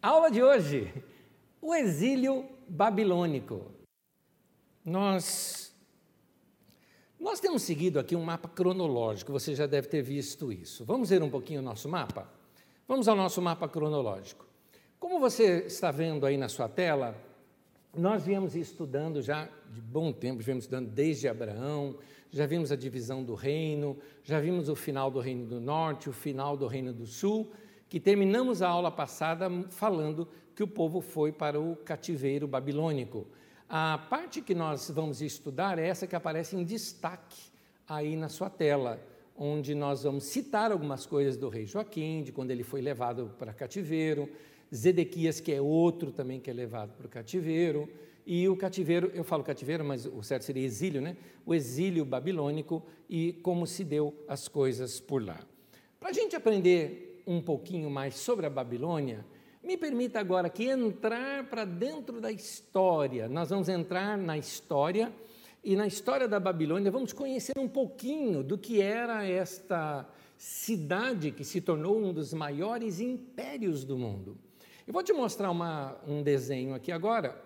Aula de hoje: o exílio babilônico. Nós nós temos seguido aqui um mapa cronológico, você já deve ter visto isso. Vamos ver um pouquinho o nosso mapa? Vamos ao nosso mapa cronológico. Como você está vendo aí na sua tela, nós viemos estudando já de bom tempo, viemos estudando desde Abraão, já vimos a divisão do reino, já vimos o final do Reino do Norte, o final do Reino do Sul, que terminamos a aula passada falando que o povo foi para o cativeiro babilônico. A parte que nós vamos estudar é essa que aparece em destaque aí na sua tela, onde nós vamos citar algumas coisas do rei Joaquim, de quando ele foi levado para cativeiro, Zedequias, que é outro também que é levado para o cativeiro, e o cativeiro, eu falo cativeiro, mas o certo seria exílio, né? O exílio babilônico e como se deu as coisas por lá. Para a gente aprender um pouquinho mais sobre a Babilônia, me permita agora que entrar para dentro da história. Nós vamos entrar na história e na história da Babilônia vamos conhecer um pouquinho do que era esta cidade que se tornou um dos maiores impérios do mundo. Eu vou te mostrar uma, um desenho aqui agora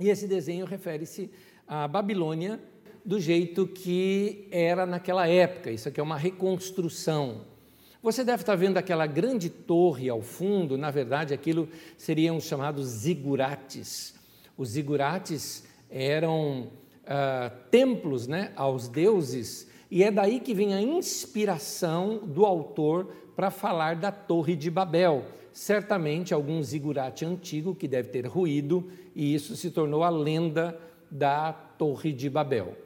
e esse desenho refere-se à Babilônia do jeito que era naquela época. Isso aqui é uma reconstrução. Você deve estar vendo aquela grande torre ao fundo, na verdade, aquilo seriam os chamados zigurates. Os zigurates eram uh, templos né, aos deuses, e é daí que vem a inspiração do autor para falar da Torre de Babel certamente algum zigurate antigo que deve ter ruído, e isso se tornou a lenda da Torre de Babel.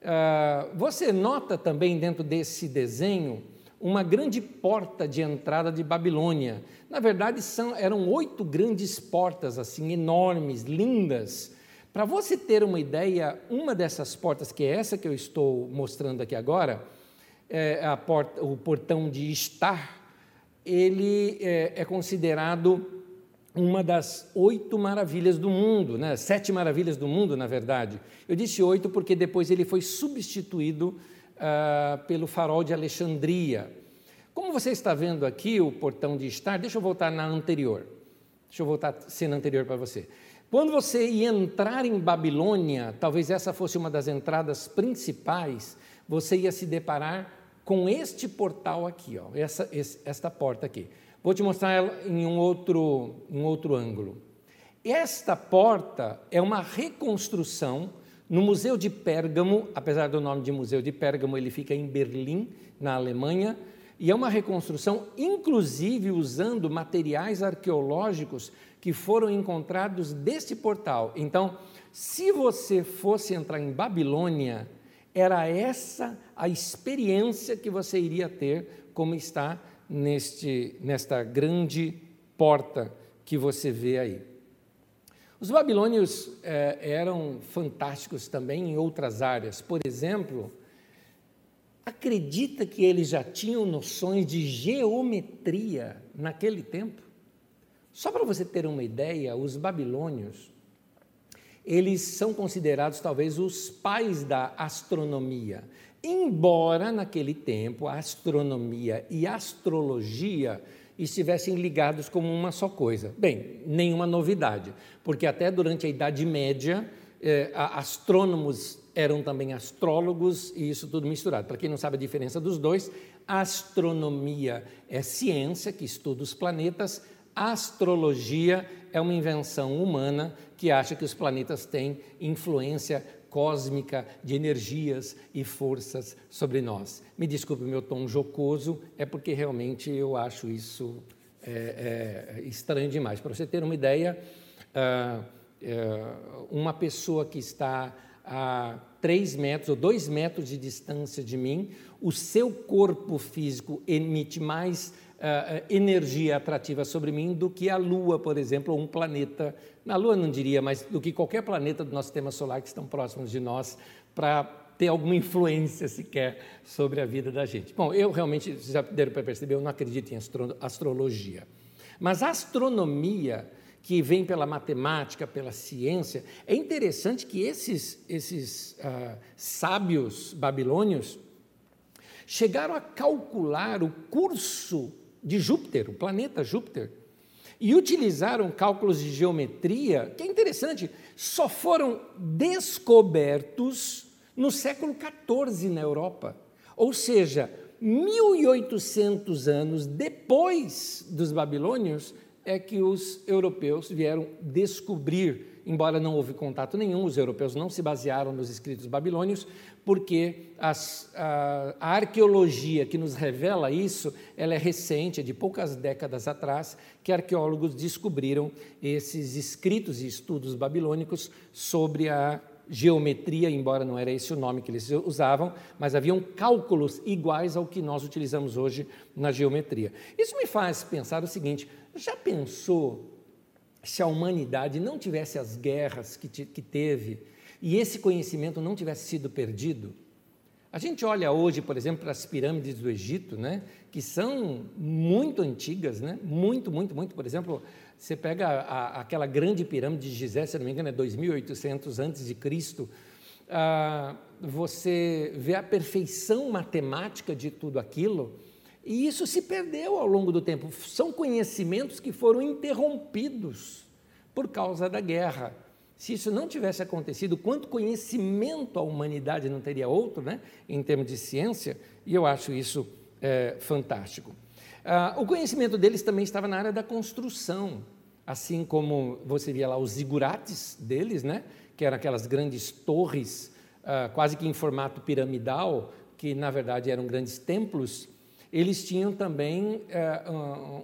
Uh, você nota também dentro desse desenho uma grande porta de entrada de Babilônia. Na verdade, são, eram oito grandes portas, assim, enormes, lindas. Para você ter uma ideia, uma dessas portas, que é essa que eu estou mostrando aqui agora, é a porta, o portão de Estar, ele é, é considerado uma das oito maravilhas do mundo, né? sete maravilhas do mundo, na verdade. Eu disse oito porque depois ele foi substituído ah, pelo farol de Alexandria. Como você está vendo aqui o portão de estar, deixa eu voltar na anterior. Deixa eu voltar a cena anterior para você. Quando você ia entrar em Babilônia, talvez essa fosse uma das entradas principais, você ia se deparar com este portal aqui, ó, essa, esta porta aqui. Vou te mostrar ela em um outro, em outro ângulo. Esta porta é uma reconstrução no Museu de Pérgamo, apesar do nome de Museu de Pérgamo, ele fica em Berlim, na Alemanha, e é uma reconstrução, inclusive usando materiais arqueológicos que foram encontrados deste portal. Então, se você fosse entrar em Babilônia, era essa a experiência que você iria ter, como está neste, nesta grande porta que você vê aí. Os babilônios eh, eram fantásticos também em outras áreas. Por exemplo, acredita que eles já tinham noções de geometria naquele tempo? Só para você ter uma ideia, os babilônios eles são considerados talvez os pais da astronomia. Embora naquele tempo a astronomia e a astrologia estivessem ligados como uma só coisa. Bem, nenhuma novidade, porque até durante a Idade Média, eh, astrônomos eram também astrólogos e isso tudo misturado. Para quem não sabe a diferença dos dois, astronomia é ciência que estuda os planetas, astrologia é uma invenção humana que acha que os planetas têm influência cósmica de energias e forças sobre nós. Me desculpe o meu tom jocoso, é porque realmente eu acho isso é, é, estranho demais. Para você ter uma ideia, uh, uh, uma pessoa que está a 3 metros ou 2 metros de distância de mim, o seu corpo físico emite mais uh, energia atrativa sobre mim do que a Lua, por exemplo, ou um planeta. Na Lua não diria, mas do que qualquer planeta do nosso sistema solar que estão próximos de nós, para ter alguma influência sequer sobre a vida da gente. Bom, eu realmente, vocês já deram para perceber, eu não acredito em astro astrologia. Mas a astronomia, que vem pela matemática, pela ciência, é interessante que esses, esses uh, sábios babilônios chegaram a calcular o curso de Júpiter, o planeta Júpiter. E utilizaram cálculos de geometria, que é interessante, só foram descobertos no século XIV na Europa. Ou seja, 1800 anos depois dos babilônios é que os europeus vieram descobrir, embora não houve contato nenhum, os europeus não se basearam nos escritos babilônios, porque as, a, a, arqueologia que nos revela isso, ela é recente, é de poucas décadas atrás, que arqueólogos descobriram esses escritos e estudos babilônicos sobre a geometria, embora não era esse o nome que eles usavam, mas haviam cálculos iguais ao que nós utilizamos hoje na geometria. Isso me faz pensar o seguinte: já pensou se a humanidade não tivesse as guerras que, que teve e esse conhecimento não tivesse sido perdido? A gente olha hoje, por exemplo, para as pirâmides do Egito, né, que são muito antigas, né, muito, muito, muito. Por exemplo, você pega a, aquela grande pirâmide de Gizé, se não me engano, é 2.800 antes de Cristo. Ah, você vê a perfeição matemática de tudo aquilo, e isso se perdeu ao longo do tempo. São conhecimentos que foram interrompidos por causa da guerra. Se isso não tivesse acontecido, quanto conhecimento a humanidade não teria outro, né, em termos de ciência? E eu acho isso é, fantástico. Ah, o conhecimento deles também estava na área da construção, assim como você via lá os zigurates deles, né, que eram aquelas grandes torres, ah, quase que em formato piramidal, que na verdade eram grandes templos. Eles tinham também eh,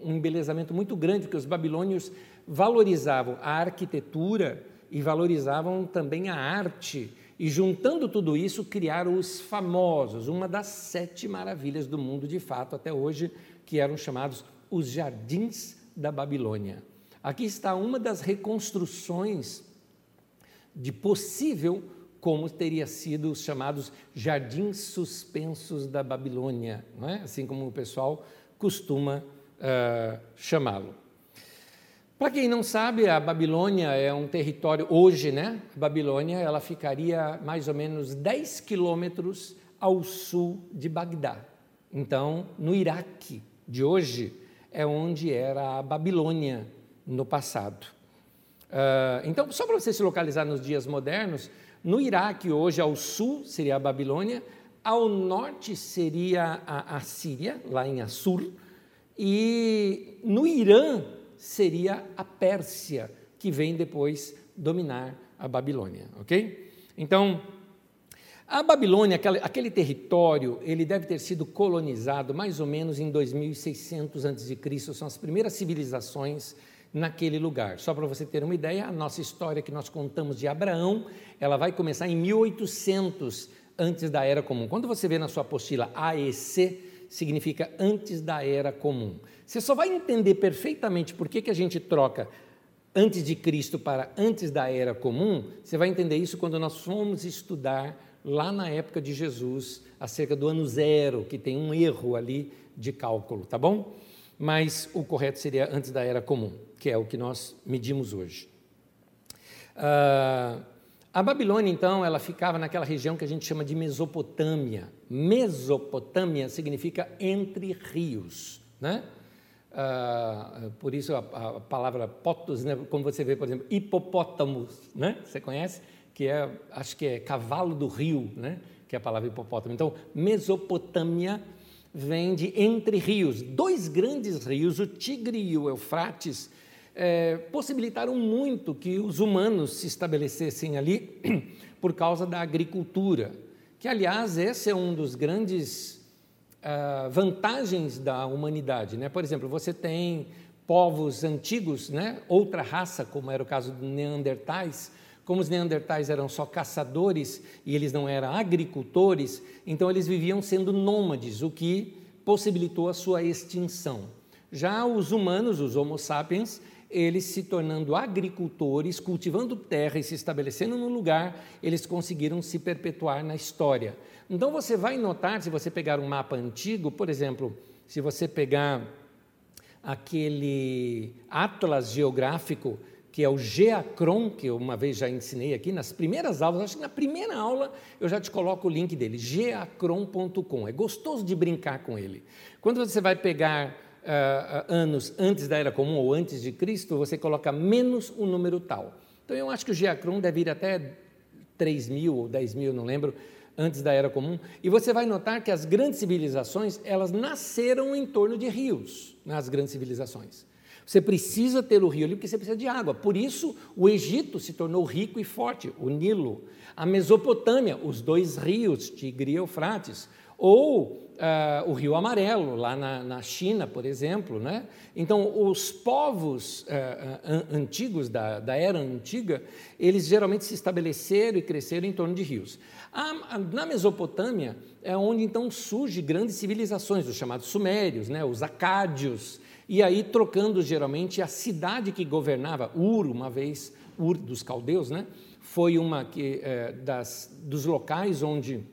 um embelezamento muito grande, porque os babilônios valorizavam a arquitetura e valorizavam também a arte. E juntando tudo isso, criaram os famosos, uma das sete maravilhas do mundo de fato até hoje, que eram chamados os Jardins da Babilônia. Aqui está uma das reconstruções de possível como teria sido os chamados jardins suspensos da Babilônia, não é? assim como o pessoal costuma uh, chamá-lo. Para quem não sabe, a Babilônia é um território, hoje, né? A Babilônia ela ficaria mais ou menos 10 quilômetros ao sul de Bagdá. Então, no Iraque, de hoje é onde era a Babilônia no passado. Uh, então, só para você se localizar nos dias modernos, no Iraque, hoje ao sul, seria a Babilônia, ao norte seria a, a Síria, lá em Assur, e no Irã seria a Pérsia, que vem depois dominar a Babilônia, ok? Então, a Babilônia, aquele, aquele, território, ele deve ter sido colonizado mais ou menos em 2600 a.C., são as primeiras civilizações naquele lugar. Só para você ter uma ideia, a nossa história que nós contamos de Abraão, ela vai começar em 1800 antes da Era Comum. Quando você vê na sua apostila AEC, significa antes da Era Comum. Você só vai entender perfeitamente por que, que a gente troca antes de Cristo para antes da Era Comum, você vai entender isso quando nós fomos estudar lá na época de Jesus, acerca do ano zero, que tem um erro ali de cálculo, tá bom? Mas o correto seria antes da era comum, que é o que nós medimos hoje. Uh, a Babilônia, então, ela ficava naquela região que a gente chama de Mesopotâmia. Mesopotâmia significa entre rios, né? Uh, por isso a, a, palavra potos, né? como você vê, por exemplo, hipopótamos, né? Você conhece? que é, acho que é cavalo do rio, né? que é a palavra hipopótamo. Então, Mesopotâmia vem de entre rios. Dois grandes rios, o Tigre e o Eufrates, é, possibilitaram muito que os humanos se estabelecessem ali por causa da agricultura, que, aliás, esse é um dos grandes uh, vantagens da humanidade. Né? Por exemplo, você tem povos antigos, né? outra raça, como era o caso dos Neandertais, como os neandertais eram só caçadores e eles não eram agricultores, então eles viviam sendo nômades, o que possibilitou a sua extinção. Já os humanos, os Homo sapiens, eles se tornando agricultores, cultivando terra e se estabelecendo no lugar, eles conseguiram se perpetuar na história. Então você vai notar, se você pegar um mapa antigo, por exemplo, se você pegar aquele atlas geográfico que é o Geacron, que eu uma vez já ensinei aqui nas primeiras aulas, acho que na primeira aula eu já te coloco o link dele, geacron.com. É gostoso de brincar com ele. Quando você vai pegar uh, anos antes da Era Comum ou antes de Cristo, você coloca menos um número tal. Então eu acho que o Giacrum deve ir até 3 mil ou 10 mil, não lembro, antes da Era Comum. E você vai notar que as grandes civilizações, elas nasceram em torno de rios, nas grandes civilizações. Você precisa ter o rio ali porque você precisa de água. Por isso, o Egito se tornou rico e forte, o Nilo. A Mesopotâmia, os dois rios, Tigre e Eufrates. Ou uh, o Rio Amarelo, lá na, na, China, por exemplo. Né? Então, os povos uh, antigos, da, da, era antiga, eles geralmente se estabeleceram e cresceram em torno de rios. A, a, na Mesopotâmia é onde então surgem grandes civilizações, os chamados sumérios, né? os acádios, e aí trocando geralmente a cidade que governava, Ur, uma vez, Ur dos caldeus, né? foi uma que, é, das, dos locais onde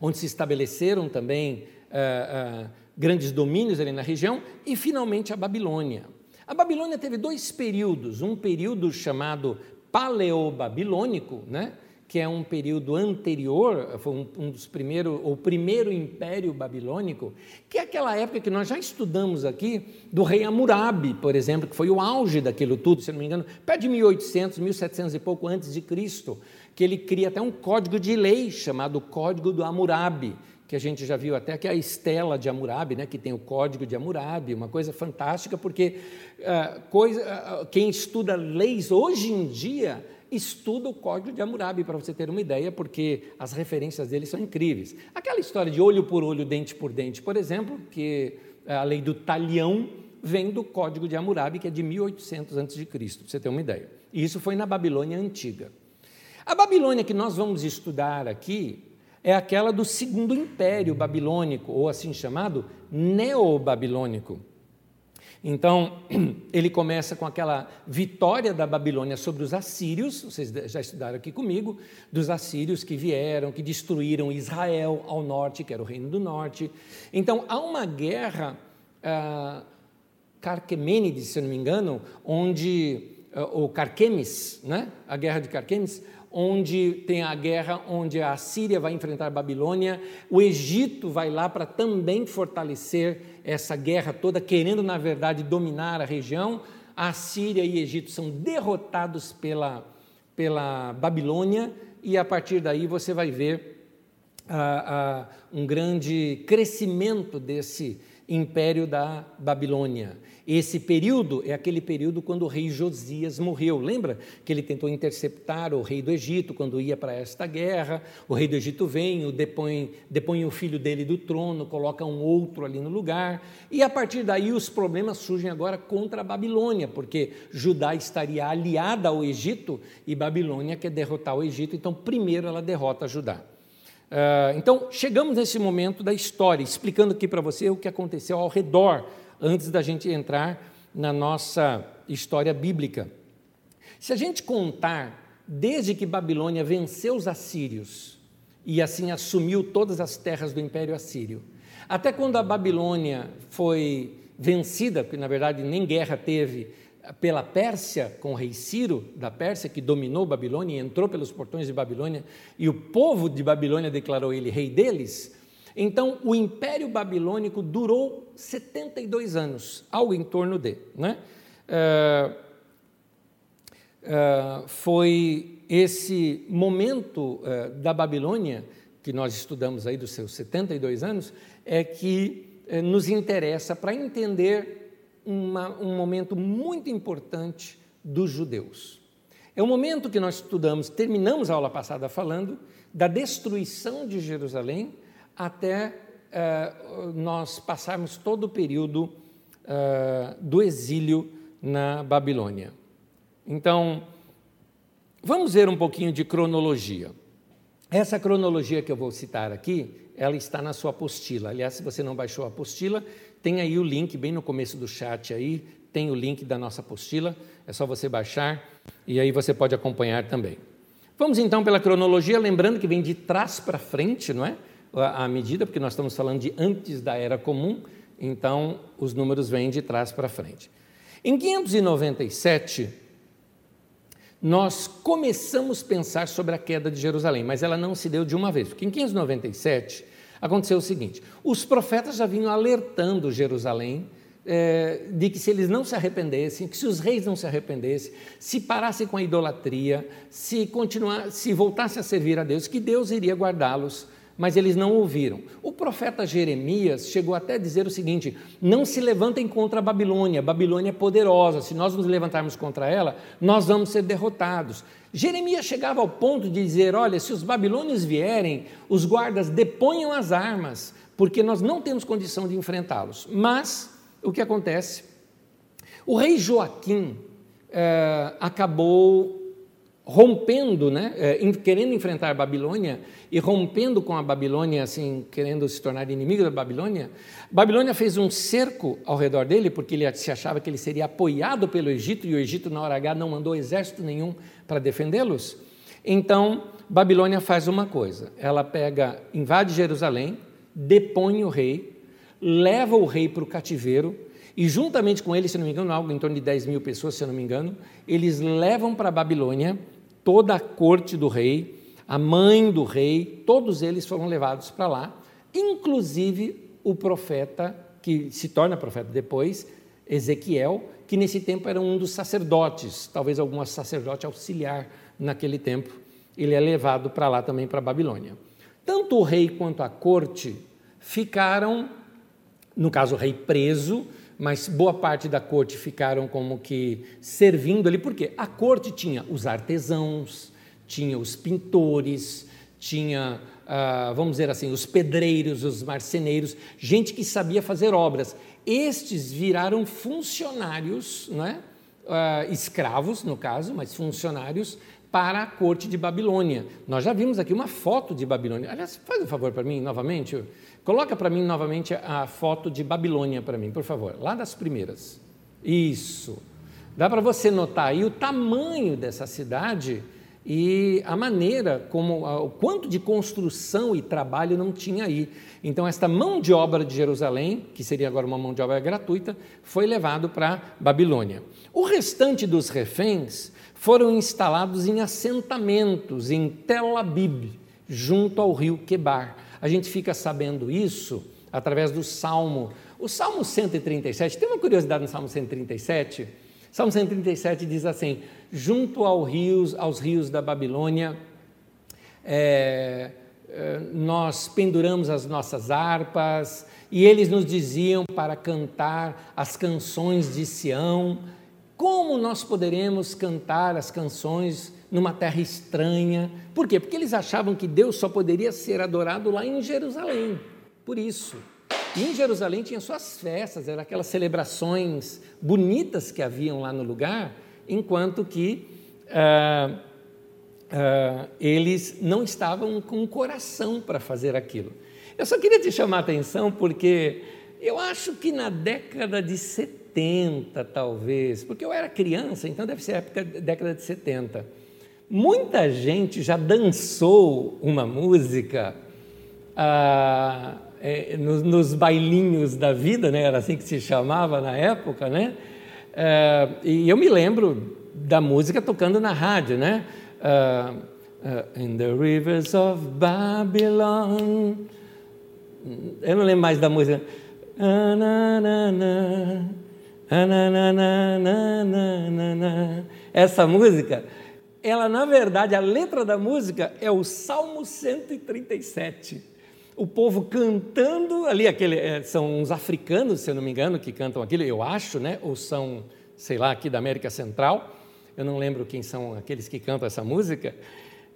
onde se estabeleceram também uh, uh, grandes domínios ali na região, e finalmente a Babilônia. A Babilônia teve dois períodos, um período chamado paleobabilônico, né? que é um período anterior, foi um dos primeiros, o primeiro império babilônico, que é aquela época que nós já estudamos aqui, do rei Hammurabi, por exemplo, que foi o auge daquilo tudo, se não me engano, perto de 1800, 1700 e pouco antes de Cristo, que ele cria até um código de lei chamado Código do Hammurabi, que a gente já viu até que é a estela de Hammurabi, né, que tem o código de Hammurabi, uma coisa fantástica, porque uh, coisa, uh, quem estuda leis hoje em dia estuda o código de Hammurabi, para você ter uma ideia, porque as referências dele são incríveis. Aquela história de olho por olho, dente por dente, por exemplo, que é a lei do talhão vem do código de Hammurabi, que é de 1800 a.C., para você ter uma ideia. E isso foi na Babilônia Antiga. A Babilônia que nós vamos estudar aqui é aquela do segundo império babilônico, ou assim chamado neobabilônico. Então, ele começa com aquela vitória da Babilônia sobre os assírios, vocês já estudaram aqui comigo, dos assírios que vieram, que destruíram Israel ao norte, que era o reino do norte. Então, há uma guerra, ah, se não me engano, onde, ah, ou Carquemes, né? a guerra de Carquemes, onde tem a guerra onde a Síria vai enfrentar a Babilônia, o Egito vai lá para também fortalecer essa guerra toda, querendo, na verdade, dominar a região. A Síria e Egito são derrotados pela, pela Babilônia, e a partir daí você vai ver ah, ah, um grande crescimento desse império da Babilônia. Esse período é aquele período quando o rei Josias morreu. Lembra que ele tentou interceptar o rei do Egito quando ia para esta guerra? O rei do Egito vem, o depõe, depõe o filho dele do trono, coloca um outro ali no lugar. E a partir daí os problemas surgem agora contra a Babilônia, porque Judá estaria aliada ao Egito e Babilônia quer derrotar o Egito, então primeiro ela derrota Judá. Uh, então, chegamos nesse momento da história, explicando aqui para você o que aconteceu ao redor antes da gente entrar na nossa história bíblica. Se a gente contar desde que Babilônia venceu os assírios e assim assumiu todas as terras do Império Assírio, até quando a Babilônia foi vencida, porque na verdade nem guerra teve, pela Pérsia, com o rei Ciro da Pérsia, que dominou Babilônia e entrou pelos portões de Babilônia, e o povo de Babilônia declarou ele rei deles, então, o Império Babilônico durou 72 anos, algo em torno de. Né? Uh, uh, foi esse momento uh, da Babilônia, que nós estudamos aí dos seus 72 anos, é que nos interessa para entender uma, um momento muito importante dos judeus. É o momento que nós estudamos, terminamos a aula passada falando da destruição de Jerusalém, até uh, nós passarmos todo o período uh, do exílio na Babilônia. Então, vamos ver um pouquinho de cronologia. Essa cronologia que eu vou citar aqui, ela está na sua apostila. Aliás, se você não baixou a apostila, tem aí o link bem no começo do chat aí, tem o link da nossa apostila, é só você baixar e aí você pode acompanhar também. Vamos então pela cronologia, lembrando que vem de trás para frente, não é? A medida, porque nós estamos falando de antes da Era Comum, então os números vêm de trás para frente. Em 597, nós começamos a pensar sobre a queda de Jerusalém, mas ela não se deu de uma vez, porque em 597 aconteceu o seguinte: os profetas já vinham alertando Jerusalém é, de que se eles não se arrependessem, que se os reis não se arrependessem, se parassem com a idolatria, se continuar, se voltassem a servir a Deus, que Deus iria guardá-los mas eles não ouviram. O profeta Jeremias chegou até a dizer o seguinte: não se levantem contra a Babilônia, a Babilônia é poderosa, se nós nos levantarmos contra ela, nós vamos ser derrotados. Jeremias chegava ao ponto de dizer: olha, se os babilônios vierem, os guardas deponham as armas, porque nós não temos condição de enfrentá-los. Mas o que acontece? O rei Joaquim eh, acabou rompendo, né, é, querendo enfrentar a Babilônia e rompendo com a Babilônia, assim, querendo se tornar inimigo da Babilônia, Babilônia fez um cerco ao redor dele, porque ele se achava que ele seria apoiado pelo Egito, e o Egito, na hora H, não mandou exército nenhum para defendê-los. Então, Babilônia faz uma coisa: ela pega, invade Jerusalém, depõe o rei, leva o rei para o cativeiro, e juntamente com ele, se não me engano, algo em torno de 10 mil pessoas, se não me engano, eles levam para a Babilônia toda a corte do rei, a mãe do rei, todos eles foram levados para lá, inclusive o profeta, que se torna profeta depois, Ezequiel, que nesse tempo era um dos sacerdotes, talvez algum sacerdote auxiliar naquele tempo, ele é levado para lá também, para a Babilônia. Tanto o rei quanto a corte ficaram, no caso o rei preso, mas boa parte da corte ficaram como que servindo ali, porque a corte tinha os artesãos, tinha os pintores, tinha, ah, vamos dizer assim, os pedreiros, os marceneiros, gente que sabia fazer obras. Estes viraram funcionários, é? Ah, escravos, no caso, mas funcionários para a corte de Babilônia. Nós já vimos aqui uma foto de Babilônia. Aliás, faz um favor para mim novamente. Coloca para mim novamente a foto de Babilônia para mim, por favor, lá das primeiras. Isso. Dá para você notar aí o tamanho dessa cidade e a maneira como o quanto de construção e trabalho não tinha aí. Então esta mão de obra de Jerusalém, que seria agora uma mão de obra gratuita, foi levado para Babilônia. O restante dos reféns foram instalados em assentamentos em Tel Abib, junto ao rio Quebar. A gente fica sabendo isso através do Salmo. O Salmo 137, tem uma curiosidade no Salmo 137? Salmo 137 diz assim: junto ao rios, aos rios da Babilônia, é, é, nós penduramos as nossas harpas, e eles nos diziam para cantar as canções de Sião. Como nós poderemos cantar as canções numa terra estranha. Por quê? Porque eles achavam que Deus só poderia ser adorado lá em Jerusalém. Por isso. E em Jerusalém tinha suas festas, eram aquelas celebrações bonitas que haviam lá no lugar, enquanto que ah, ah, eles não estavam com coração para fazer aquilo. Eu só queria te chamar a atenção porque eu acho que na década de 70, talvez, porque eu era criança, então deve ser época década de 70 Muita gente já dançou uma música ah, é, nos, nos, bailinhos da vida, né? era assim que se chamava na época, né? É, e eu me lembro da música tocando na rádio, né? Uh, uh, in the rivers of Babylon. Eu não lembro mais da música. Essa música ela na verdade, a letra da música é o Salmo 137. O povo cantando ali, aquele, é, são uns africanos, se eu não me engano, que cantam aquilo, eu acho, né? Ou são, sei lá, aqui da América Central. Eu não lembro quem são aqueles que cantam essa música.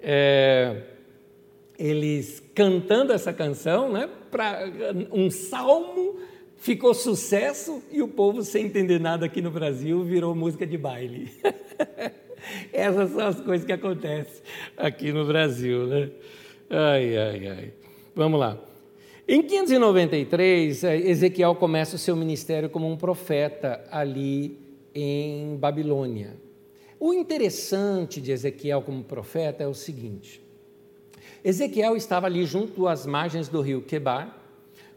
É, eles cantando essa canção, né? Para um salmo ficou sucesso e o povo, sem entender nada aqui no Brasil, virou música de baile. Essas são as coisas que acontecem aqui no Brasil, né? Ai, ai, ai. Vamos lá. Em 593, eh, Ezequiel começa o seu ministério como um profeta ali em Babilônia. O interessante de Ezequiel como profeta é o seguinte: Ezequiel estava ali junto às margens do rio Quebar,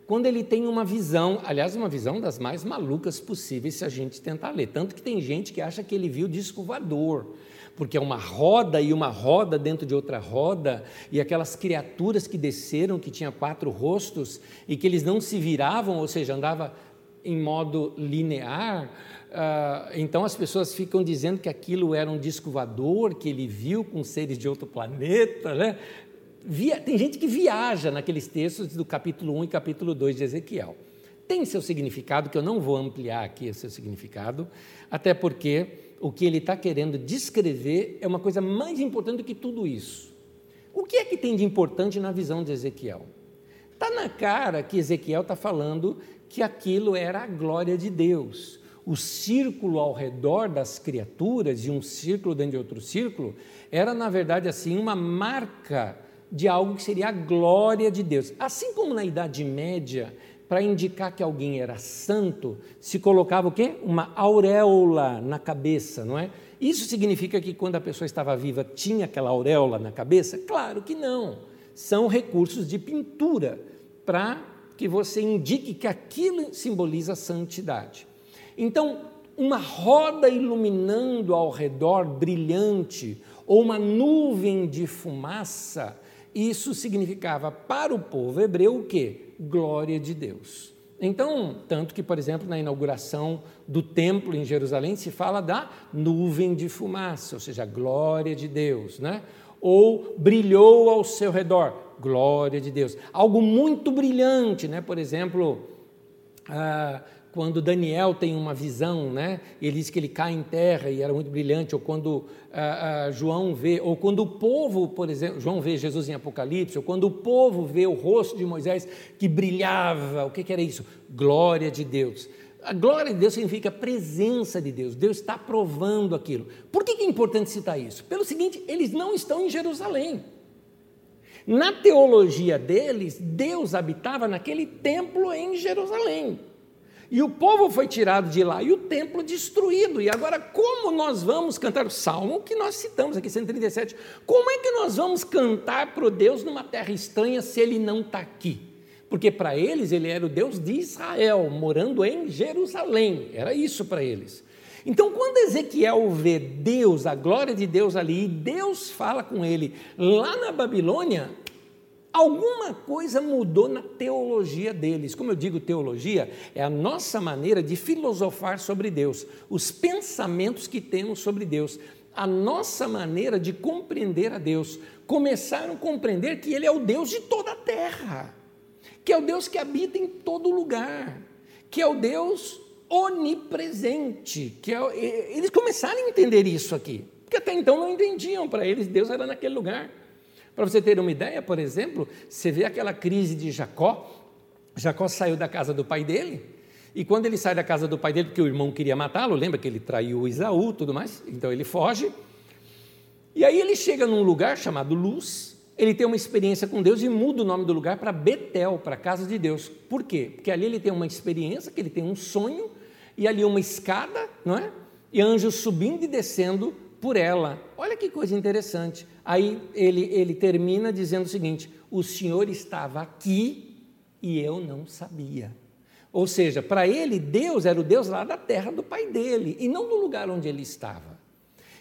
quando ele tem uma visão, aliás, uma visão das mais malucas possíveis se a gente tentar ler. Tanto que tem gente que acha que ele viu disco voador, porque é uma roda e uma roda dentro de outra roda, e aquelas criaturas que desceram, que tinham quatro rostos, e que eles não se viravam, ou seja, andava em modo linear, uh, então as pessoas ficam dizendo que aquilo era um disco voador que ele viu com seres de outro planeta, né? Via, tem gente que viaja naqueles textos do capítulo 1 e capítulo 2 de Ezequiel. Tem seu significado, que eu não vou ampliar aqui o seu significado, até porque o que ele está querendo descrever é uma coisa mais importante do que tudo isso. O que é que tem de importante na visão de Ezequiel? Está na cara que Ezequiel está falando que aquilo era a glória de Deus. O círculo ao redor das criaturas e um círculo dentro de outro círculo era, na verdade, assim, uma marca de algo que seria a glória de Deus. Assim como na Idade Média, para indicar que alguém era santo, se colocava o quê? Uma auréola na cabeça, não é? Isso significa que quando a pessoa estava viva tinha aquela auréola na cabeça? Claro que não. São recursos de pintura para que você indique que aquilo simboliza santidade. Então, uma roda iluminando ao redor brilhante ou uma nuvem de fumaça isso significava para o povo hebreu o quê? Glória de Deus. Então, tanto que, por exemplo, na inauguração do templo em Jerusalém se fala da nuvem de fumaça, ou seja, glória de Deus, né? Ou brilhou ao seu redor, glória de Deus. Algo muito brilhante, né? Por exemplo, ah, quando Daniel tem uma visão, né? Ele diz que ele cai em terra e era muito brilhante, ou quando ah, ah, João vê, ou quando o povo, por exemplo, João vê Jesus em Apocalipse, ou quando o povo vê o rosto de Moisés que brilhava, o que, que era isso? Glória de Deus. A glória de Deus significa presença de Deus, Deus está provando aquilo. Por que, que é importante citar isso? Pelo seguinte, eles não estão em Jerusalém. Na teologia deles, Deus habitava naquele templo em Jerusalém. E o povo foi tirado de lá e o templo destruído. E agora, como nós vamos cantar o salmo que nós citamos aqui, 137? Como é que nós vamos cantar para o Deus numa terra estranha se ele não está aqui? Porque para eles ele era o Deus de Israel, morando em Jerusalém. Era isso para eles. Então, quando Ezequiel vê Deus, a glória de Deus ali, e Deus fala com ele lá na Babilônia, Alguma coisa mudou na teologia deles. Como eu digo, teologia é a nossa maneira de filosofar sobre Deus, os pensamentos que temos sobre Deus, a nossa maneira de compreender a Deus. Começaram a compreender que Ele é o Deus de toda a terra, que é o Deus que habita em todo lugar, que é o Deus onipresente. Que é, eles começaram a entender isso aqui, porque até então não entendiam, para eles Deus era naquele lugar. Para você ter uma ideia, por exemplo, você vê aquela crise de Jacó. Jacó saiu da casa do pai dele, e quando ele sai da casa do pai dele, porque o irmão queria matá-lo, lembra que ele traiu Isaú tudo mais? Então ele foge. E aí ele chega num lugar chamado Luz, ele tem uma experiência com Deus e muda o nome do lugar para Betel, para a casa de Deus. Por quê? Porque ali ele tem uma experiência, que ele tem um sonho, e ali uma escada, não é? E anjos subindo e descendo por ela. Olha que coisa interessante. Aí ele, ele termina dizendo o seguinte: O Senhor estava aqui e eu não sabia. Ou seja, para ele, Deus era o Deus lá da terra do pai dele e não do lugar onde ele estava.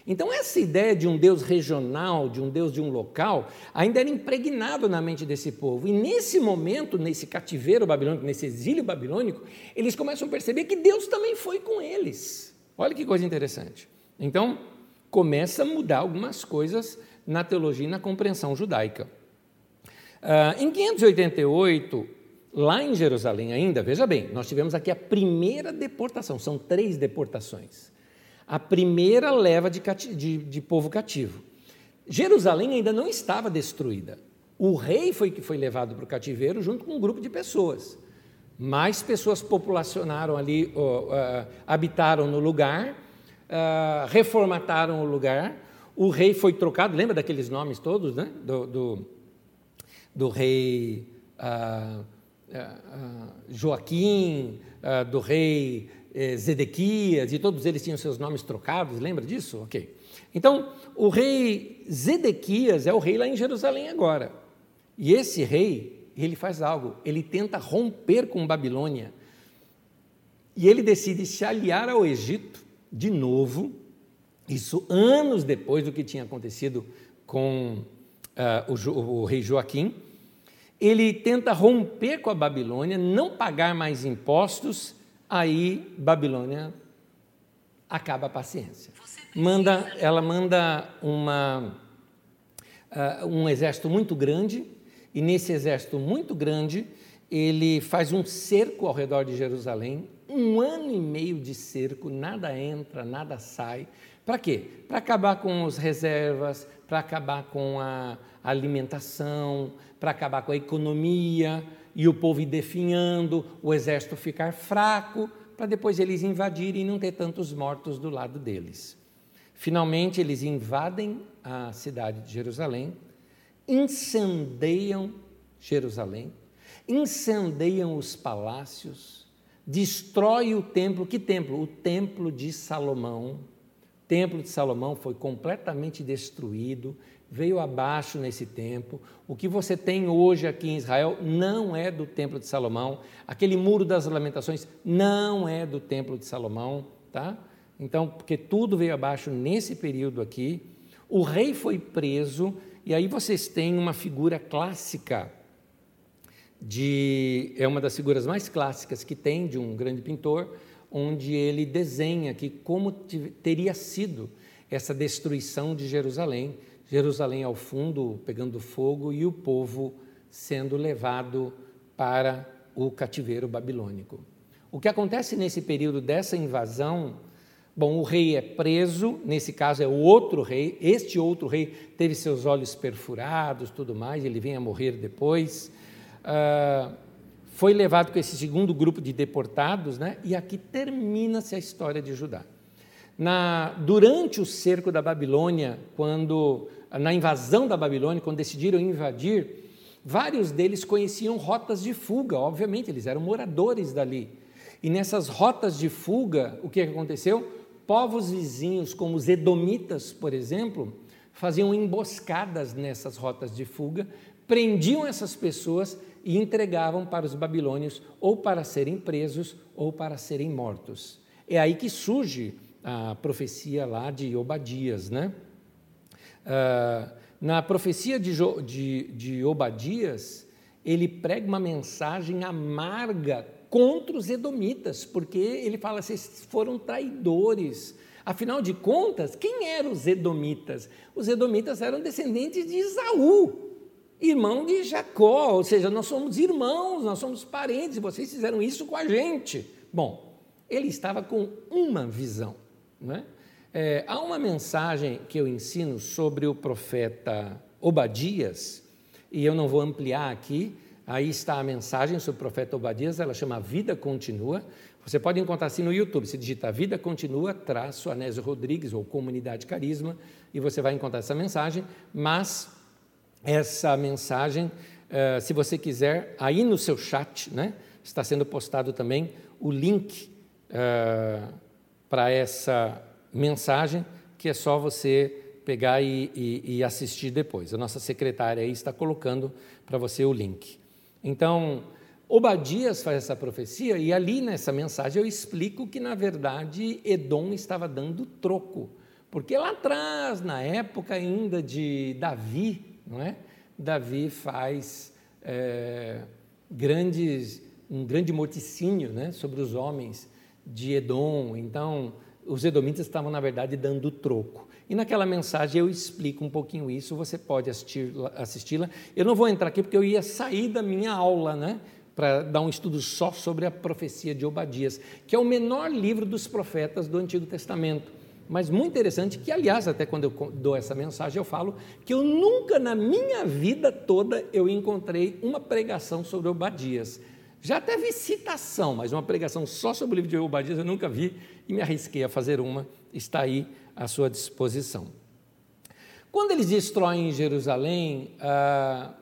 Então, essa ideia de um Deus regional, de um Deus de um local, ainda era impregnado na mente desse povo. E nesse momento, nesse cativeiro babilônico, nesse exílio babilônico, eles começam a perceber que Deus também foi com eles. Olha que coisa interessante. Então, começa a mudar algumas coisas na teologia e na compreensão judaica. Uh, em 588, lá em Jerusalém ainda, veja bem, nós tivemos aqui a primeira deportação, são três deportações. A primeira leva de, de, de povo cativo. Jerusalém ainda não estava destruída. O rei foi que foi levado para o cativeiro junto com um grupo de pessoas. Mais pessoas populacionaram ali, uh, uh, habitaram no lugar, uh, reformataram o lugar, o rei foi trocado, lembra daqueles nomes todos, né? Do, do, do rei uh, uh, Joaquim, do rei eh, Zedequias, e todos eles tinham seus nomes trocados, lembra disso? Ok. Então, o rei Zedequias é o rei lá em Jerusalém agora. E esse rei, ele faz algo, ele tenta romper com Babilônia. E ele decide se aliar ao Egito de novo, isso anos depois do que tinha acontecido com uh, o, o rei Joaquim. Ele tenta romper com a Babilônia, não pagar mais impostos Aí Babilônia acaba a paciência. Manda, ela manda uma, uh, um exército muito grande, e nesse exército muito grande, ele faz um cerco ao redor de Jerusalém, um ano e meio de cerco, nada entra, nada sai. Para quê? Para acabar com as reservas, para acabar com a alimentação, para acabar com a economia e o povo ir definhando, o exército ficar fraco, para depois eles invadirem e não ter tantos mortos do lado deles. Finalmente, eles invadem a cidade de Jerusalém, incendeiam Jerusalém, incendeiam os palácios, destrói o templo. Que templo? O templo de Salomão. O templo de Salomão foi completamente destruído, veio abaixo nesse tempo. O que você tem hoje aqui em Israel não é do templo de Salomão. Aquele muro das lamentações não é do templo de Salomão, tá? Então, porque tudo veio abaixo nesse período aqui. O rei foi preso e aí vocês têm uma figura clássica de é uma das figuras mais clássicas que tem de um grande pintor, onde ele desenha que como teria sido essa destruição de Jerusalém, Jerusalém ao fundo pegando fogo e o povo sendo levado para o cativeiro babilônico. O que acontece nesse período dessa invasão Bom, o rei é preso, nesse caso é o outro rei, este outro rei teve seus olhos perfurados, tudo mais, ele vem a morrer depois. Uh, foi levado com esse segundo grupo de deportados, né? e aqui termina-se a história de Judá. Na, durante o cerco da Babilônia, quando na invasão da Babilônia, quando decidiram invadir, vários deles conheciam rotas de fuga, obviamente, eles eram moradores dali. E nessas rotas de fuga, o que aconteceu? Povos vizinhos, como os Edomitas, por exemplo, faziam emboscadas nessas rotas de fuga, prendiam essas pessoas e entregavam para os babilônios ou para serem presos ou para serem mortos. É aí que surge a profecia lá de Obadias, né? Ah, na profecia de, de, de Obadias, ele prega uma mensagem amarga contra os edomitas, porque ele fala, vocês foram traidores. Afinal de contas, quem eram os edomitas? Os edomitas eram descendentes de Isaú, irmão de Jacó, ou seja, nós somos irmãos, nós somos parentes, vocês fizeram isso com a gente. Bom, ele estava com uma visão. Não é? É, há uma mensagem que eu ensino sobre o profeta Obadias, e eu não vou ampliar aqui, Aí está a mensagem sobre o profeta Obadias, ela chama Vida Continua. Você pode encontrar assim no YouTube, se digita Vida Continua, traço Anésio Rodrigues ou Comunidade Carisma, e você vai encontrar essa mensagem, mas essa mensagem, eh, se você quiser, aí no seu chat, né, está sendo postado também o link eh, para essa mensagem, que é só você pegar e, e, e assistir depois. A nossa secretária aí está colocando para você o link. Então, Obadias faz essa profecia e ali nessa mensagem eu explico que, na verdade, Edom estava dando troco. Porque lá atrás, na época ainda de Davi, não é? Davi faz é, grandes, um grande morticínio né, sobre os homens de Edom. Então, os edomitas estavam, na verdade, dando troco. E naquela mensagem eu explico um pouquinho isso, você pode assisti-la. eu não vou entrar aqui porque eu ia sair da minha aula, né? Para dar um estudo só sobre a profecia de Obadias, que é o menor livro dos profetas do Antigo Testamento. Mas muito interessante, que aliás, até quando eu dou essa mensagem, eu falo que eu nunca na minha vida toda eu encontrei uma pregação sobre Obadias. Já até vi citação, mas uma pregação só sobre o livro de Obadias eu nunca vi e me arrisquei a fazer uma, está aí à sua disposição. Quando eles destroem Jerusalém, a,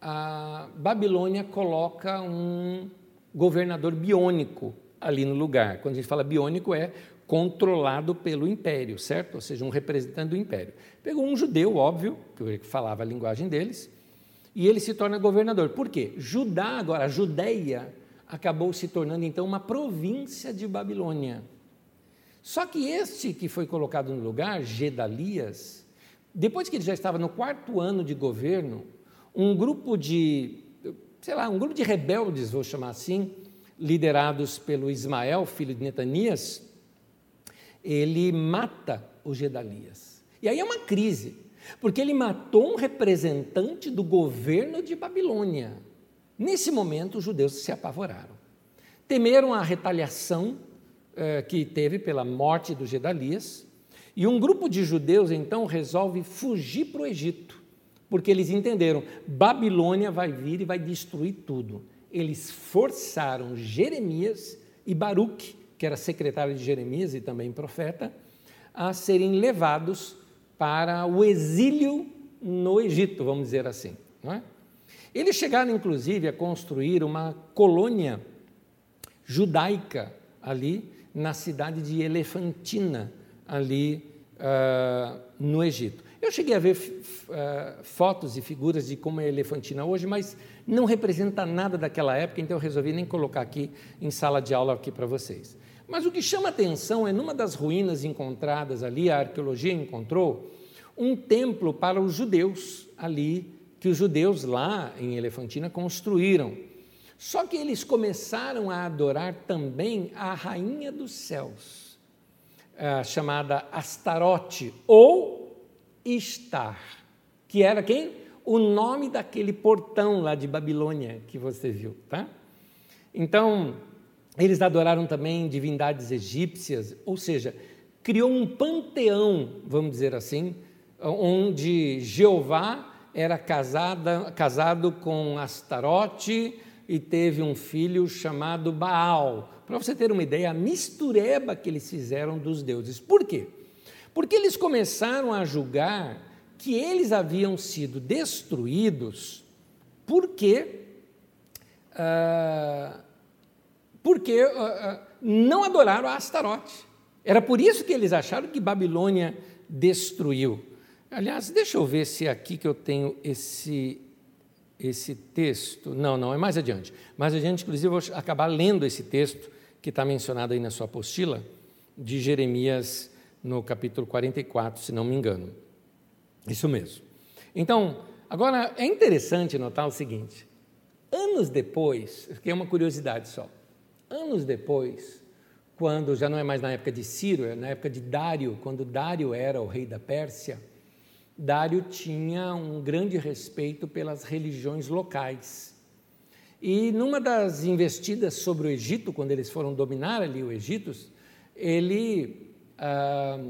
a Babilônia coloca um governador biônico ali no lugar. Quando a gente fala biônico, é controlado pelo império, certo? Ou seja, um representante do império. Pegou um judeu, óbvio, que falava a linguagem deles, e ele se torna governador. Por quê? Judá, agora, a Judéia, acabou se tornando então uma província de Babilônia. Só que este que foi colocado no lugar, Gedalias, depois que ele já estava no quarto ano de governo, um grupo de, sei lá, um grupo de rebeldes, vou chamar assim, liderados pelo Ismael, filho de Netanias, ele mata o Gedalias. E aí é uma crise, porque ele matou um representante do governo de Babilônia. Nesse momento, os judeus se apavoraram. Temeram a retaliação eh, que teve pela morte do Gedalias, e um grupo de judeus então resolve fugir para o Egito, porque eles entenderam: Babilônia vai vir e vai destruir tudo. Eles forçaram Jeremias e Baruque, que era secretário de Jeremias e também profeta, a serem levados para o exílio no Egito, vamos dizer assim. É? Eles chegaram, inclusive, a construir uma colônia judaica ali na cidade de Elefantina, ali uh, no Egito. Eu cheguei a ver uh, fotos e figuras de como é Elefantina hoje, mas não representa nada daquela época, então eu resolvi nem colocar aqui em sala de aula aqui para vocês. Mas o que chama atenção é numa das ruínas encontradas ali, a arqueologia encontrou um templo para os judeus ali, que os judeus lá em Elefantina construíram. Só que eles começaram a adorar também a rainha dos céus é, chamada Astarote ou Istar, que era quem? O nome daquele portão lá de Babilônia que você viu, tá? Então, eles adoraram também divindades egípcias, ou seja, criou um panteão, vamos dizer assim, onde Jeová era casada, casado com Astarote e teve um filho chamado Baal. Para você ter uma ideia, a mistureba que eles fizeram dos deuses. Por quê? Porque eles começaram a julgar que eles haviam sido destruídos porque, uh, porque uh, não adoraram a Astarote. Era por isso que eles acharam que Babilônia destruiu. Aliás, deixa eu ver se é aqui que eu tenho esse esse texto. Não, não, é mais adiante. Mais adiante, inclusive, eu vou acabar lendo esse texto que está mencionado aí na sua apostila, de Jeremias, no capítulo 44, se não me engano. Isso mesmo. Então, agora é interessante notar o seguinte: anos depois, que é uma curiosidade só, anos depois, quando já não é mais na época de Ciro, é na época de Dário, quando Dário era o rei da Pérsia Dário tinha um grande respeito pelas religiões locais. E numa das investidas sobre o Egito, quando eles foram dominar ali o Egito, ele, ah,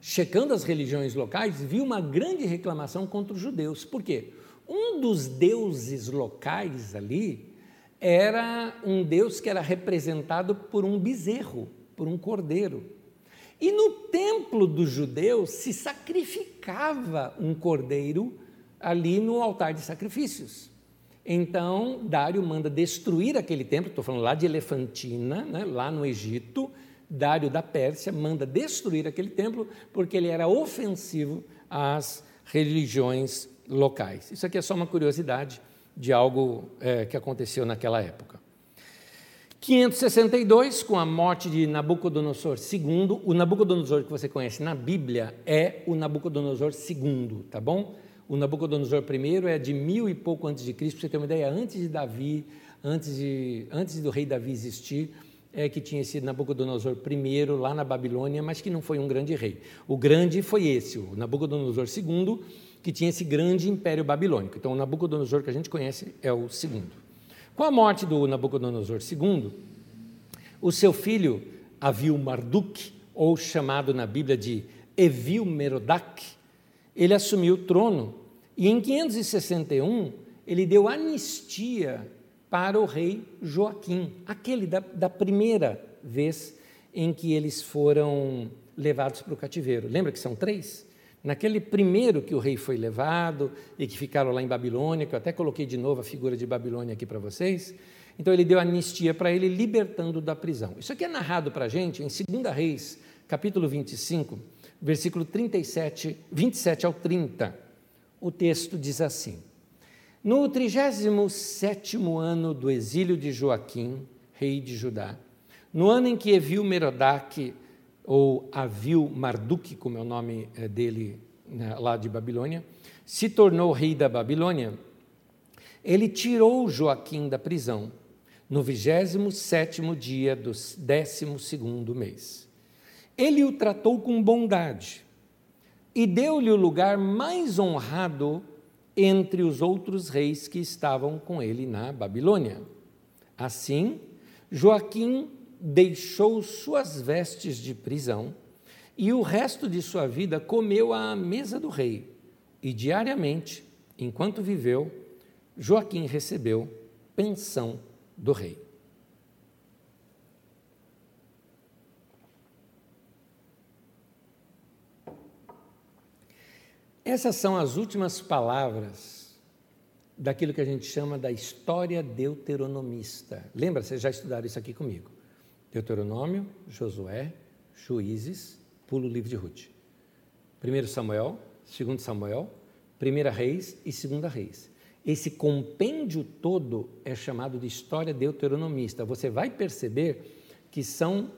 checando as religiões locais, viu uma grande reclamação contra os judeus. Por quê? Um dos deuses locais ali era um deus que era representado por um bezerro, por um cordeiro. E no templo dos judeus se sacrificava um cordeiro ali no altar de sacrifícios. Então, Dário manda destruir aquele templo, estou falando lá de Elefantina, né, lá no Egito. Dário da Pérsia manda destruir aquele templo porque ele era ofensivo às religiões locais. Isso aqui é só uma curiosidade de algo é, que aconteceu naquela época. 562, com a morte de Nabucodonosor II, o Nabucodonosor que você conhece na Bíblia é o Nabucodonosor II, tá bom? O Nabucodonosor I é de mil e pouco antes de Cristo, para você ter uma ideia, antes de Davi, antes, de, antes do rei Davi existir, é que tinha sido Nabucodonosor I lá na Babilônia, mas que não foi um grande rei. O grande foi esse, o Nabucodonosor II, que tinha esse grande império babilônico. Então, o Nabucodonosor que a gente conhece é o segundo. Com a morte do Nabucodonosor II, o seu filho Avil Marduk, ou chamado na Bíblia de Evil Merodach, ele assumiu o trono e em 561 ele deu anistia para o rei Joaquim, aquele da, da primeira vez em que eles foram levados para o cativeiro. Lembra que são três? Naquele primeiro que o rei foi levado e que ficaram lá em Babilônia, que eu até coloquei de novo a figura de Babilônia aqui para vocês, então ele deu anistia para ele, libertando da prisão. Isso aqui é narrado para a gente em 2 Reis, capítulo 25, versículo 37, 27 ao 30. O texto diz assim: No 37 ano do exílio de Joaquim, rei de Judá, no ano em que Evil Merodach ou Avil Marduk, como é o nome eh, dele né, lá de Babilônia, se tornou rei da Babilônia, ele tirou Joaquim da prisão, no vigésimo sétimo dia do décimo segundo mês. Ele o tratou com bondade e deu-lhe o lugar mais honrado entre os outros reis que estavam com ele na Babilônia. Assim, Joaquim deixou suas vestes de prisão e o resto de sua vida comeu à mesa do rei. E diariamente, enquanto viveu, Joaquim recebeu pensão do rei. Essas são as últimas palavras daquilo que a gente chama da história deuteronomista. Lembra, vocês já estudaram isso aqui comigo. Deuteronômio, Josué, Juízes, pulo o livro de Ruth. 1 Samuel, 2 Samuel, 1 Reis e 2 Reis. Esse compêndio todo é chamado de história deuteronomista. Você vai perceber que são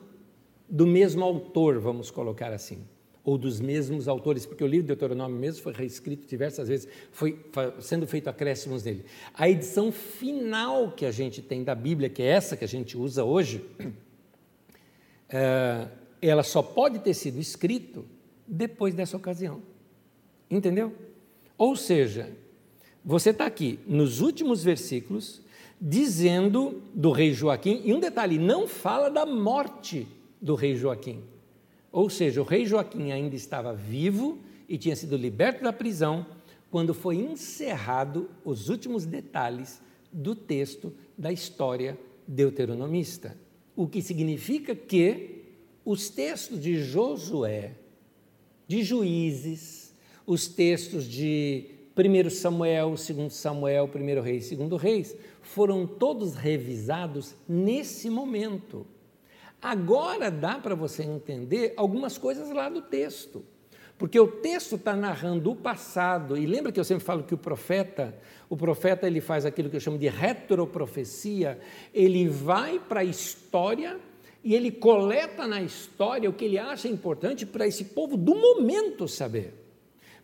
do mesmo autor, vamos colocar assim, ou dos mesmos autores, porque o livro de Deuteronômio mesmo foi reescrito diversas vezes, foi sendo feito acréscimos nele. A edição final que a gente tem da Bíblia, que é essa que a gente usa hoje, é, ela só pode ter sido escrito depois dessa ocasião. Entendeu? Ou seja, você está aqui nos últimos versículos dizendo do rei Joaquim, e um detalhe, não fala da morte do rei Joaquim. Ou seja, o rei Joaquim ainda estava vivo e tinha sido liberto da prisão quando foi encerrado os últimos detalhes do texto da história deuteronomista. O que significa que os textos de Josué, de Juízes, os textos de 1 Samuel, 2 Samuel, 1 Reis, 2 Reis, foram todos revisados nesse momento. Agora dá para você entender algumas coisas lá do texto. Porque o texto está narrando o passado, e lembra que eu sempre falo que o profeta, o profeta ele faz aquilo que eu chamo de retroprofecia, ele vai para a história e ele coleta na história o que ele acha importante para esse povo do momento saber.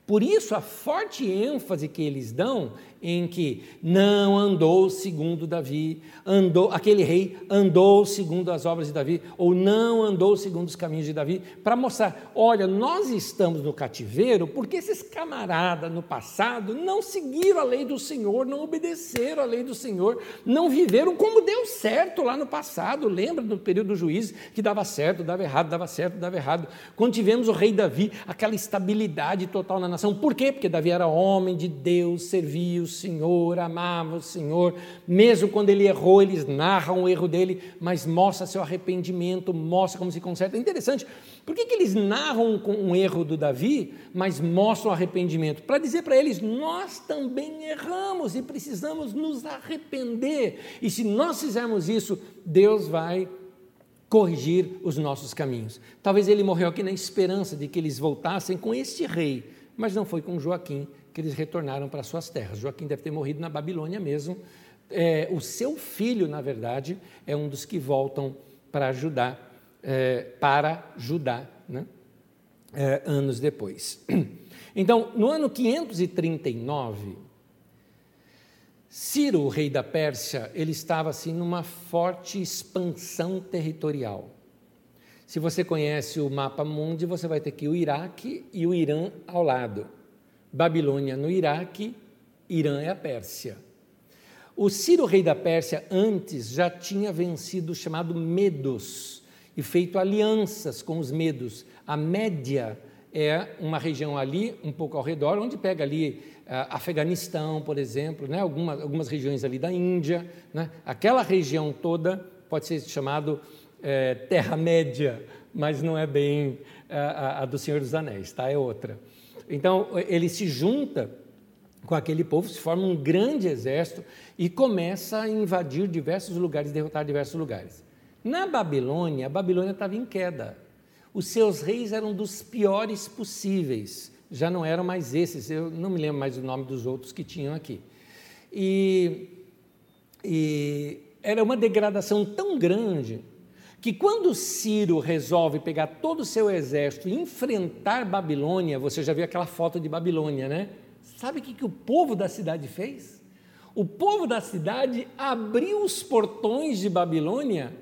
Por isso, a forte ênfase que eles dão em que não andou segundo Davi, andou aquele rei andou segundo as obras de Davi, ou não andou segundo os caminhos de Davi, para mostrar, olha, nós estamos no cativeiro porque esses camaradas no passado não seguiram a lei do Senhor, não obedeceram a lei do Senhor, não viveram como deu certo lá no passado. Lembra do período do juízo que dava certo, dava errado, dava certo, dava errado. Quando tivemos o rei Davi, aquela estabilidade total na nação. Por quê? Porque Davi era homem de Deus, servia Senhor, amava o Senhor, mesmo quando ele errou, eles narram o erro dele, mas mostra seu arrependimento, mostra como se conserta. É interessante, por que, que eles narram um erro do Davi, mas mostram o arrependimento? Para dizer para eles, nós também erramos e precisamos nos arrepender, e se nós fizermos isso, Deus vai corrigir os nossos caminhos. Talvez ele morreu aqui na esperança de que eles voltassem com este rei, mas não foi com Joaquim, que eles retornaram para suas terras. Joaquim deve ter morrido na Babilônia mesmo. É, o seu filho, na verdade, é um dos que voltam para ajudar, é, para Judá, né? é, anos depois. Então, no ano 539, Ciro, o rei da Pérsia, ele estava assim numa forte expansão territorial. Se você conhece o mapa mundi, você vai ter que o Iraque e o Irã ao lado. Babilônia no Iraque, Irã é a Pérsia. O Ciro, rei da Pérsia, antes já tinha vencido o chamado Medos e feito alianças com os Medos. A Média é uma região ali, um pouco ao redor, onde pega ali uh, Afeganistão, por exemplo, né? algumas, algumas regiões ali da Índia. Né? Aquela região toda pode ser chamado é, Terra-média, mas não é bem a, a, a do Senhor dos Anéis, tá? é outra. Então, ele se junta com aquele povo, se forma um grande exército e começa a invadir diversos lugares, derrotar diversos lugares. Na Babilônia, a Babilônia estava em queda. Os seus reis eram dos piores possíveis, já não eram mais esses, eu não me lembro mais o nome dos outros que tinham aqui. E, e era uma degradação tão grande que quando Ciro resolve pegar todo o seu exército e enfrentar Babilônia, você já viu aquela foto de Babilônia, né? Sabe o que, que o povo da cidade fez? O povo da cidade abriu os portões de Babilônia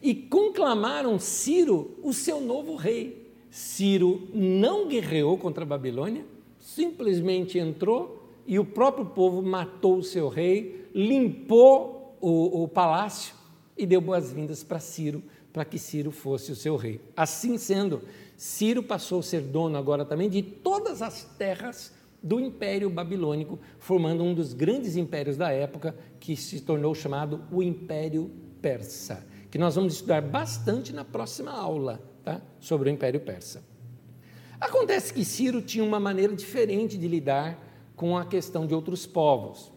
e conclamaram Ciro o seu novo rei. Ciro não guerreou contra a Babilônia, simplesmente entrou e o próprio povo matou o seu rei, limpou o, o palácio e deu boas-vindas para Ciro, para que Ciro fosse o seu rei. Assim sendo, Ciro passou a ser dono agora também de todas as terras do Império Babilônico, formando um dos grandes impérios da época, que se tornou chamado o Império Persa, que nós vamos estudar bastante na próxima aula, tá? sobre o Império Persa. Acontece que Ciro tinha uma maneira diferente de lidar com a questão de outros povos.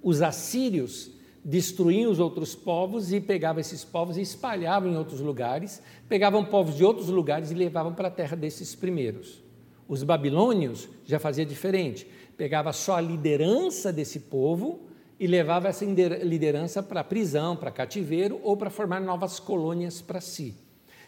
Os assírios destruíam os outros povos e pegavam esses povos e espalhavam em outros lugares, pegavam povos de outros lugares e levavam para a terra desses primeiros. Os babilônios já faziam diferente, pegava só a liderança desse povo e levava essa liderança para prisão, para cativeiro ou para formar novas colônias para si.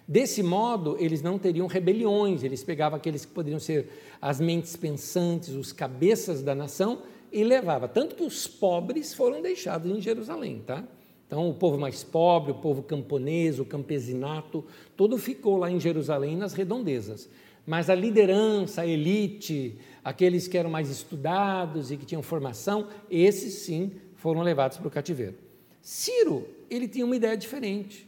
Desse modo, eles não teriam rebeliões, eles pegavam aqueles que poderiam ser as mentes pensantes, os cabeças da nação e levava. Tanto que os pobres foram deixados em Jerusalém, tá? Então, o povo mais pobre, o povo camponês, o campesinato, todo ficou lá em Jerusalém, nas redondezas. Mas a liderança, a elite, aqueles que eram mais estudados e que tinham formação, esses sim foram levados para o cativeiro. Ciro, ele tinha uma ideia diferente.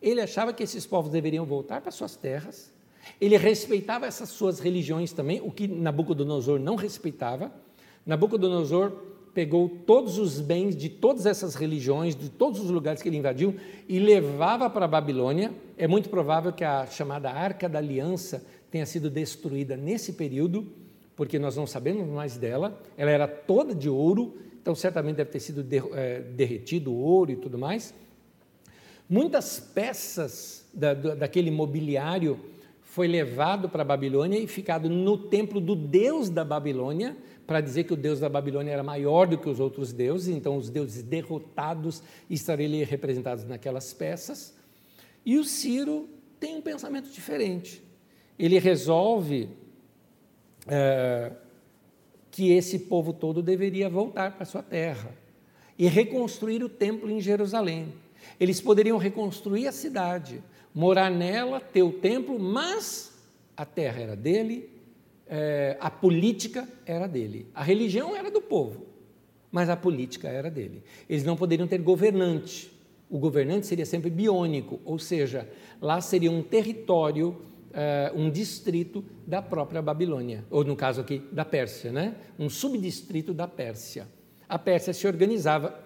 Ele achava que esses povos deveriam voltar para suas terras. Ele respeitava essas suas religiões também, o que Nabucodonosor não respeitava. Nabucodonosor pegou todos os bens de todas essas religiões, de todos os lugares que ele invadiu, e levava para a Babilônia. É muito provável que a chamada Arca da Aliança tenha sido destruída nesse período, porque nós não sabemos mais dela. Ela era toda de ouro, então certamente deve ter sido derretido o ouro e tudo mais. Muitas peças da, daquele mobiliário foi levado para a Babilônia e ficado no templo do deus da Babilônia, para dizer que o deus da Babilônia era maior do que os outros deuses, então os deuses derrotados estariam representados naquelas peças. E o Ciro tem um pensamento diferente. Ele resolve é, que esse povo todo deveria voltar para sua terra e reconstruir o templo em Jerusalém. Eles poderiam reconstruir a cidade, morar nela, ter o templo, mas a terra era dele, é, a política era dele, a religião era do povo, mas a política era dele. Eles não poderiam ter governante. O governante seria sempre biônico, ou seja, lá seria um território, é, um distrito da própria Babilônia, ou no caso aqui, da Pérsia, né? um subdistrito da Pérsia. A Pérsia se organizava.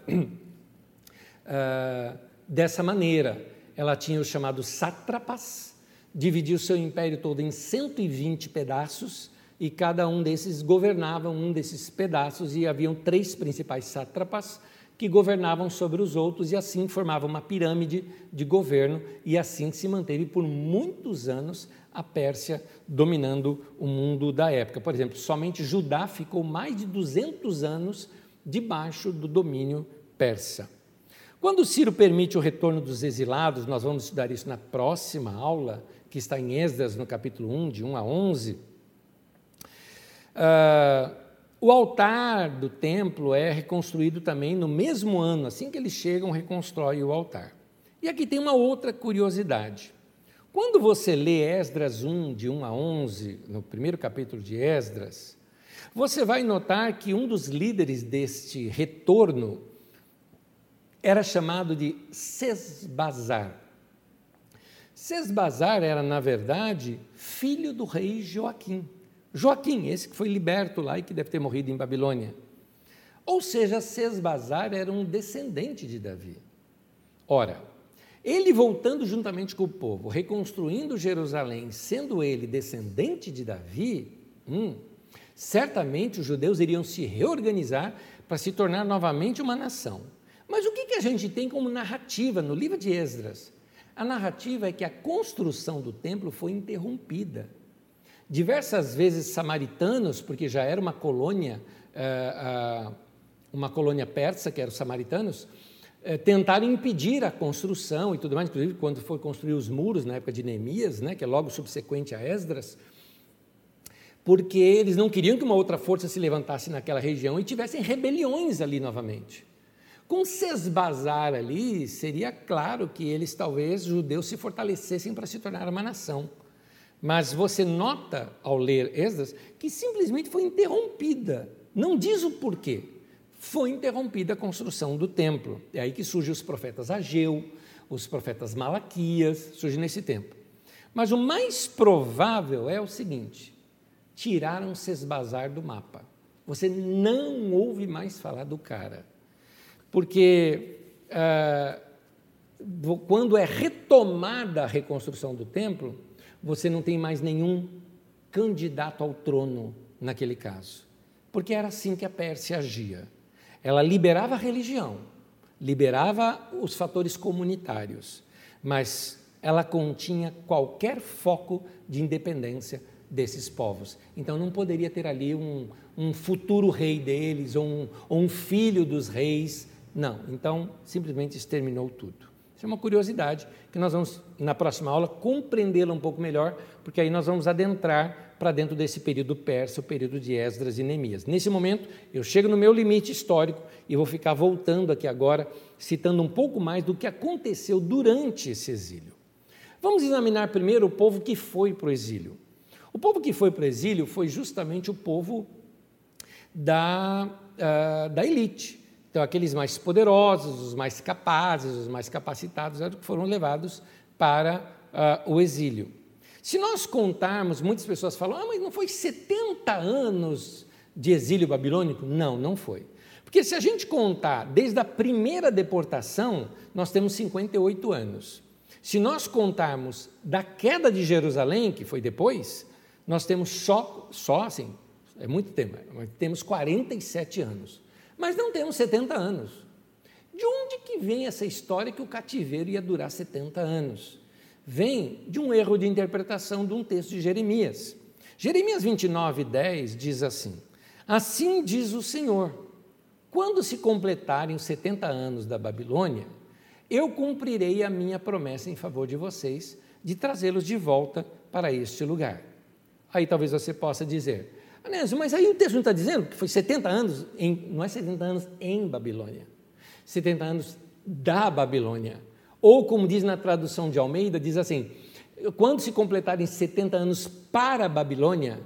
Uh, dessa maneira. Ela tinha os chamados sátrapas, dividiu seu império todo em 120 pedaços e cada um desses governava um desses pedaços e haviam três principais sátrapas que governavam sobre os outros e assim formavam uma pirâmide de governo e assim se manteve por muitos anos a Pérsia dominando o mundo da época. Por exemplo, somente Judá ficou mais de 200 anos debaixo do domínio persa. Quando Ciro permite o retorno dos exilados, nós vamos estudar isso na próxima aula, que está em Esdras, no capítulo 1, de 1 a 11. Ah, o altar do templo é reconstruído também no mesmo ano, assim que eles chegam, reconstrói o altar. E aqui tem uma outra curiosidade. Quando você lê Esdras 1, de 1 a 11, no primeiro capítulo de Esdras, você vai notar que um dos líderes deste retorno era chamado de Sesbazar. Sesbazar era, na verdade, filho do rei Joaquim. Joaquim, esse que foi liberto lá e que deve ter morrido em Babilônia. Ou seja, Sesbazar era um descendente de Davi. Ora, ele voltando juntamente com o povo, reconstruindo Jerusalém, sendo ele descendente de Davi, hum, certamente os judeus iriam se reorganizar para se tornar novamente uma nação. Mas o que, que a gente tem como narrativa no livro de Esdras? A narrativa é que a construção do templo foi interrompida. Diversas vezes samaritanos, porque já era uma colônia, eh, uma colônia persa, que eram os samaritanos, eh, tentaram impedir a construção e tudo mais, inclusive quando foi construir os muros na época de Neemias, né, que é logo subsequente a Esdras, porque eles não queriam que uma outra força se levantasse naquela região e tivessem rebeliões ali novamente. Com Sesbazar ali, seria claro que eles, talvez, judeus, se fortalecessem para se tornar uma nação. Mas você nota, ao ler Esdras, que simplesmente foi interrompida. Não diz o porquê. Foi interrompida a construção do templo. É aí que surgem os profetas Ageu, os profetas Malaquias, surgem nesse tempo. Mas o mais provável é o seguinte: tiraram Sesbazar do mapa. Você não ouve mais falar do cara. Porque ah, quando é retomada a reconstrução do templo, você não tem mais nenhum candidato ao trono naquele caso. Porque era assim que a Pérsia agia. Ela liberava a religião, liberava os fatores comunitários, mas ela continha qualquer foco de independência desses povos. Então não poderia ter ali um, um futuro rei deles ou um, ou um filho dos reis. Não. Então simplesmente exterminou tudo. Isso é uma curiosidade que nós vamos, na próxima aula, compreendê-la um pouco melhor, porque aí nós vamos adentrar para dentro desse período persa, o período de Esdras e Neemias. Nesse momento, eu chego no meu limite histórico e vou ficar voltando aqui agora, citando um pouco mais do que aconteceu durante esse exílio. Vamos examinar primeiro o povo que foi para o exílio. O povo que foi para o exílio foi justamente o povo da, uh, da elite, então, aqueles mais poderosos, os mais capazes, os mais capacitados foram levados para uh, o exílio. Se nós contarmos, muitas pessoas falam, ah, mas não foi 70 anos de exílio babilônico? Não, não foi. Porque se a gente contar desde a primeira deportação, nós temos 58 anos. Se nós contarmos da queda de Jerusalém, que foi depois, nós temos só, só assim, é muito tempo, temos 47 anos. Mas não temos 70 anos. De onde que vem essa história que o cativeiro ia durar 70 anos? Vem de um erro de interpretação de um texto de Jeremias. Jeremias 29, 10 diz assim: Assim diz o Senhor: quando se completarem os 70 anos da Babilônia, eu cumprirei a minha promessa em favor de vocês de trazê-los de volta para este lugar. Aí talvez você possa dizer: Anésio, mas aí o texto não está dizendo que foi 70 anos, em, não é 70 anos em Babilônia, 70 anos da Babilônia. Ou, como diz na tradução de Almeida, diz assim: quando se completarem 70 anos para a Babilônia,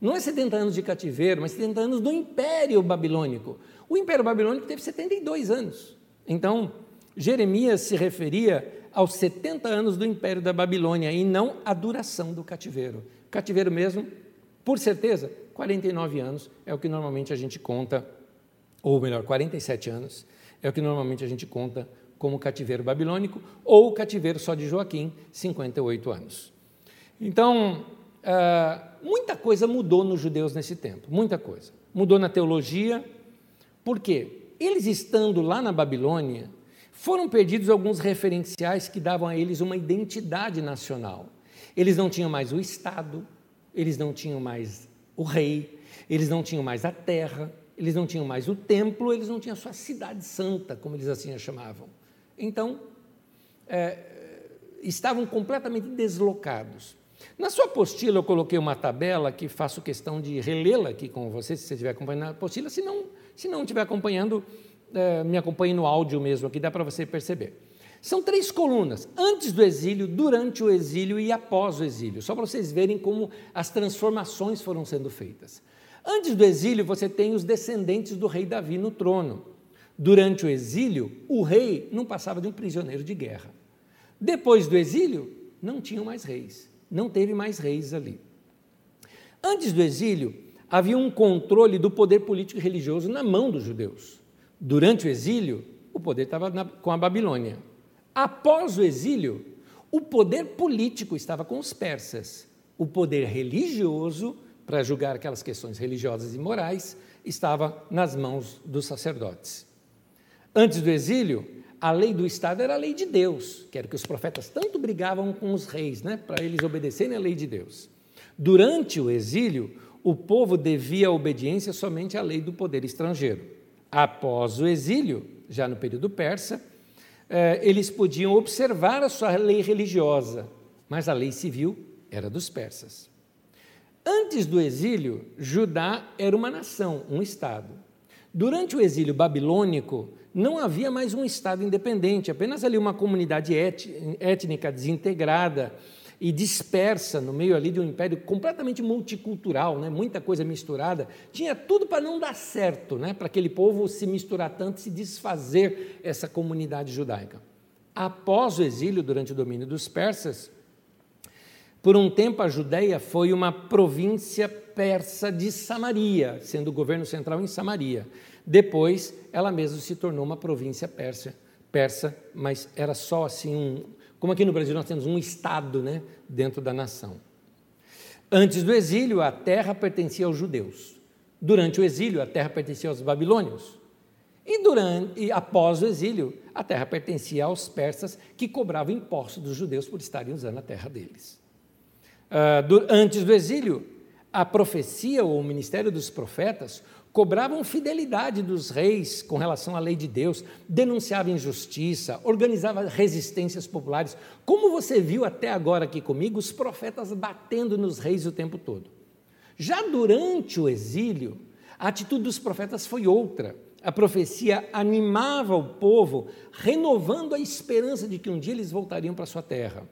não é 70 anos de cativeiro, mas 70 anos do Império Babilônico. O Império Babilônico teve 72 anos. Então, Jeremias se referia aos 70 anos do Império da Babilônia e não à duração do cativeiro. Cativeiro mesmo, por certeza, 49 anos é o que normalmente a gente conta, ou melhor, 47 anos é o que normalmente a gente conta como cativeiro babilônico, ou cativeiro só de Joaquim, 58 anos. Então, uh, muita coisa mudou nos judeus nesse tempo, muita coisa. Mudou na teologia, por quê? Eles estando lá na Babilônia, foram perdidos alguns referenciais que davam a eles uma identidade nacional. Eles não tinham mais o Estado, eles não tinham mais o rei, eles não tinham mais a terra, eles não tinham mais o templo, eles não tinham a sua cidade santa, como eles assim a chamavam. Então, é, estavam completamente deslocados. Na sua apostila, eu coloquei uma tabela que faço questão de relê-la aqui com você, se você estiver acompanhando a apostila. Se não, se não estiver acompanhando, é, me acompanhe no áudio mesmo, aqui dá para você perceber. São três colunas: antes do exílio, durante o exílio e após o exílio, só para vocês verem como as transformações foram sendo feitas. Antes do exílio, você tem os descendentes do rei Davi no trono. Durante o exílio, o rei não passava de um prisioneiro de guerra. Depois do exílio, não tinham mais reis, não teve mais reis ali. Antes do exílio, havia um controle do poder político e religioso na mão dos judeus. Durante o exílio, o poder estava na, com a Babilônia. Após o exílio, o poder político estava com os persas, o poder religioso, para julgar aquelas questões religiosas e morais, estava nas mãos dos sacerdotes. Antes do exílio, a lei do Estado era a lei de Deus, que era que os profetas tanto brigavam com os reis, né, para eles obedecerem à lei de Deus. Durante o exílio, o povo devia obediência somente à lei do poder estrangeiro. Após o exílio, já no período persa, eh, eles podiam observar a sua lei religiosa, mas a lei civil era dos persas. Antes do exílio, Judá era uma nação, um estado. Durante o exílio babilônico, não havia mais um estado independente, apenas ali uma comunidade étnica desintegrada e dispersa no meio ali de um império completamente multicultural, né? muita coisa misturada. Tinha tudo para não dar certo, né? para aquele povo se misturar tanto, se desfazer essa comunidade judaica. Após o exílio, durante o domínio dos persas, por um tempo, a Judéia foi uma província persa de Samaria, sendo o governo central em Samaria. Depois, ela mesma se tornou uma província persa, persa mas era só assim um. Como aqui no Brasil nós temos um estado né, dentro da nação. Antes do exílio, a terra pertencia aos judeus. Durante o exílio, a terra pertencia aos babilônios. E, durante, e após o exílio, a terra pertencia aos persas, que cobravam impostos dos judeus por estarem usando a terra deles. Ah, do, antes do exílio, a profecia ou o ministério dos profetas cobravam fidelidade dos reis com relação à lei de Deus, denunciava injustiça, organizava resistências populares. Como você viu até agora aqui comigo, os profetas batendo nos reis o tempo todo. Já durante o exílio, a atitude dos profetas foi outra. A profecia animava o povo, renovando a esperança de que um dia eles voltariam para sua terra.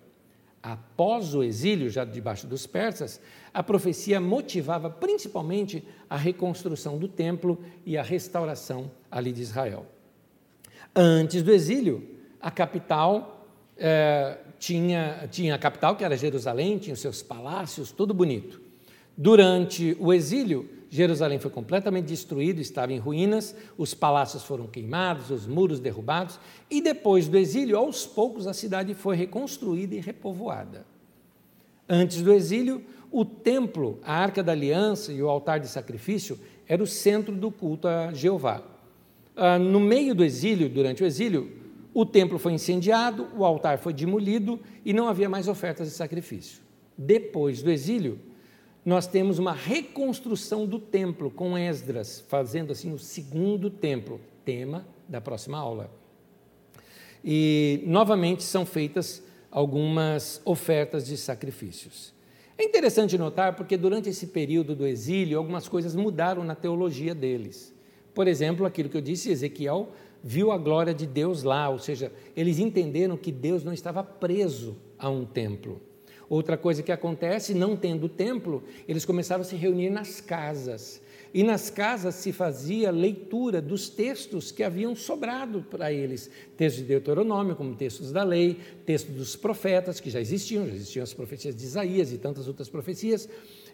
Após o exílio, já debaixo dos persas, a profecia motivava principalmente a reconstrução do templo e a restauração ali de Israel. Antes do exílio, a capital eh, tinha, tinha a capital, que era Jerusalém, tinha os seus palácios, tudo bonito. Durante o exílio, Jerusalém foi completamente destruído, estava em ruínas, os palácios foram queimados, os muros derrubados, e depois do exílio, aos poucos, a cidade foi reconstruída e repovoada. Antes do exílio, o templo, a arca da aliança e o altar de sacrifício era o centro do culto a Jeová. Ah, no meio do exílio, durante o exílio, o templo foi incendiado, o altar foi demolido e não havia mais ofertas de sacrifício. Depois do exílio, nós temos uma reconstrução do templo com Esdras, fazendo assim o segundo templo, tema da próxima aula. E novamente são feitas algumas ofertas de sacrifícios. É interessante notar porque durante esse período do exílio algumas coisas mudaram na teologia deles. Por exemplo, aquilo que eu disse, Ezequiel viu a glória de Deus lá, ou seja, eles entenderam que Deus não estava preso a um templo. Outra coisa que acontece, não tendo templo, eles começaram a se reunir nas casas. E nas casas se fazia leitura dos textos que haviam sobrado para eles. Textos de Deuteronômio, como textos da lei, textos dos profetas, que já existiam, já existiam as profecias de Isaías e tantas outras profecias.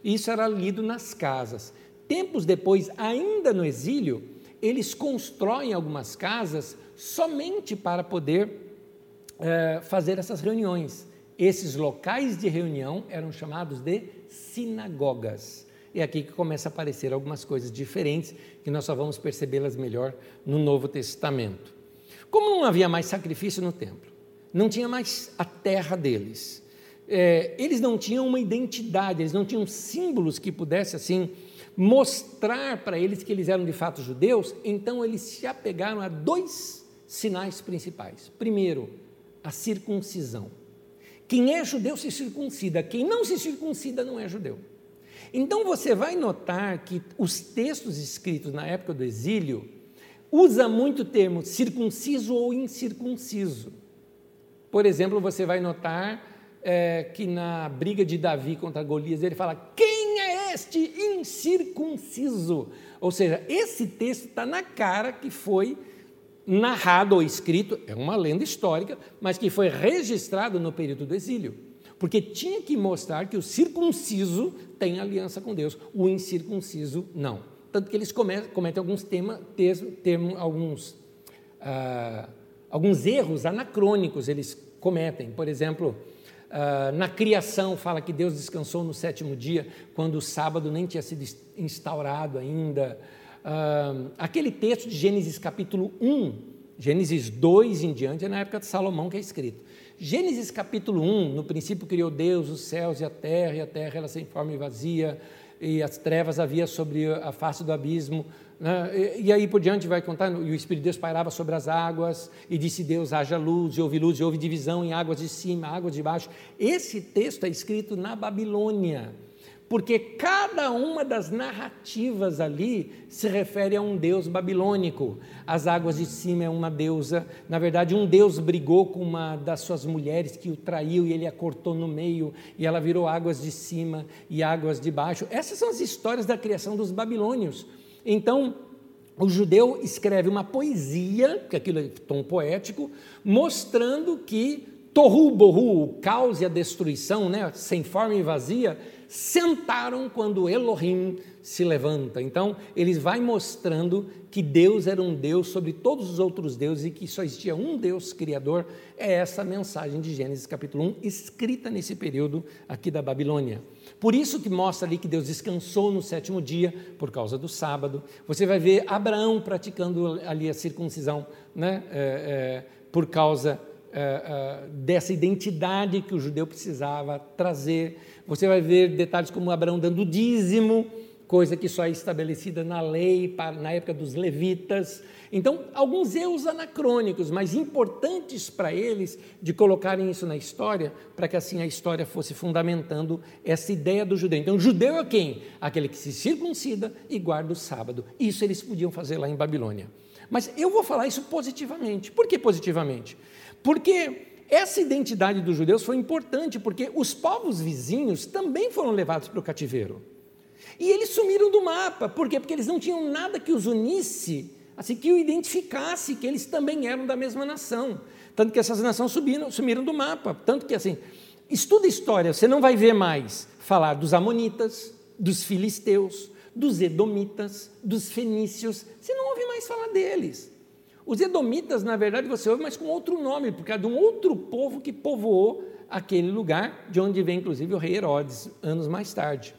Isso era lido nas casas. Tempos depois, ainda no exílio, eles constroem algumas casas somente para poder é, fazer essas reuniões. Esses locais de reunião eram chamados de sinagogas. É aqui que começa a aparecer algumas coisas diferentes que nós só vamos percebê-las melhor no Novo Testamento. Como não havia mais sacrifício no templo, não tinha mais a terra deles, é, eles não tinham uma identidade, eles não tinham símbolos que pudesse assim mostrar para eles que eles eram de fato judeus, então eles se apegaram a dois sinais principais. Primeiro, a circuncisão. Quem é judeu se circuncida, quem não se circuncida não é judeu. Então você vai notar que os textos escritos na época do exílio usa muito o termo circunciso ou incircunciso. Por exemplo, você vai notar é, que na briga de Davi contra Golias ele fala: quem é este incircunciso? Ou seja, esse texto está na cara que foi narrado ou escrito, é uma lenda histórica, mas que foi registrado no período do exílio. Porque tinha que mostrar que o circunciso tem aliança com Deus, o incircunciso não. Tanto que eles cometem, alguns tema, termo, alguns, ah, alguns erros anacrônicos, eles cometem. Por exemplo, ah, na criação fala que Deus descansou no sétimo dia, quando o sábado nem tinha sido instaurado ainda aquele texto de Gênesis capítulo 1, Gênesis 2 em diante, é na época de Salomão que é escrito. Gênesis capítulo 1, no princípio criou Deus os céus e a terra, e a terra era sem forma e vazia, e as trevas havia sobre a face do abismo. Né? E, e, aí por diante vai contar, e o Espírito de Deus pairava sobre as águas, e disse Deus, haja luz, e houve luz, e houve divisão em águas de cima, águas de baixo. Esse texto é escrito na Babilônia porque cada uma das narrativas ali se refere a um deus babilônico. As águas de cima é uma deusa, na verdade, um deus brigou com uma das suas mulheres que o traiu e ele a cortou no meio, e ela virou águas de cima e águas de baixo. Essas são as histórias da criação dos babilônios. Então, o judeu escreve uma poesia, que aquilo é tom poético, mostrando que Torru Borru, o caos e a destruição, né, sem forma e vazia, sentaram quando Elohim se levanta. Então, ele vai mostrando que Deus era um Deus sobre todos os outros deuses e que só existia um Deus criador. É essa mensagem de Gênesis capítulo 1, escrita nesse período aqui da Babilônia. Por isso que mostra ali que Deus descansou no sétimo dia, por causa do sábado. Você vai ver Abraão praticando ali a circuncisão, né? É, é, por causa é, é dessa identidade que o judeu precisava trazer. Você vai ver detalhes como Abraão dando dízimo, coisa que só é estabelecida na lei, na época dos levitas. Então, alguns erros anacrônicos, mas importantes para eles de colocarem isso na história, para que assim a história fosse fundamentando essa ideia do judeu. Então, judeu é quem? Aquele que se circuncida e guarda o sábado. Isso eles podiam fazer lá em Babilônia. Mas eu vou falar isso positivamente. Por que positivamente? Porque essa identidade dos judeus foi importante porque os povos vizinhos também foram levados para o cativeiro. E eles sumiram do mapa. Por quê? Porque eles não tinham nada que os unisse, assim que o identificasse que eles também eram da mesma nação. Tanto que essas nações subiram, sumiram do mapa. Tanto que assim, estuda história, você não vai ver mais falar dos amonitas, dos filisteus, dos edomitas, dos fenícios. Você não ouve mais falar deles. Os edomitas, na verdade, você ouve, mas com outro nome, porque é de um outro povo que povoou aquele lugar, de onde vem inclusive o rei Herodes, anos mais tarde.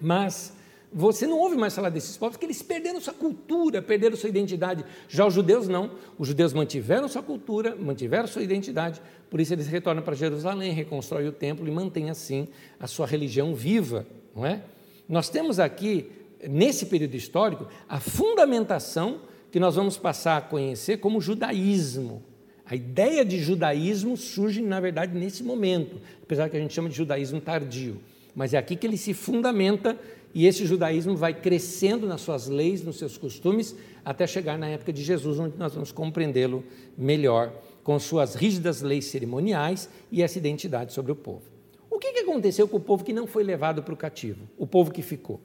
Mas você não ouve mais falar desses povos, porque eles perderam sua cultura, perderam sua identidade. Já os judeus não. Os judeus mantiveram sua cultura, mantiveram sua identidade, por isso eles retornam para Jerusalém, reconstroem o templo e mantêm assim a sua religião viva, não é? Nós temos aqui, nesse período histórico, a fundamentação que nós vamos passar a conhecer como judaísmo. A ideia de judaísmo surge, na verdade, nesse momento, apesar que a gente chama de judaísmo tardio. Mas é aqui que ele se fundamenta e esse judaísmo vai crescendo nas suas leis, nos seus costumes, até chegar na época de Jesus, onde nós vamos compreendê-lo melhor, com suas rígidas leis cerimoniais e essa identidade sobre o povo. O que aconteceu com o povo que não foi levado para o cativo? O povo que ficou?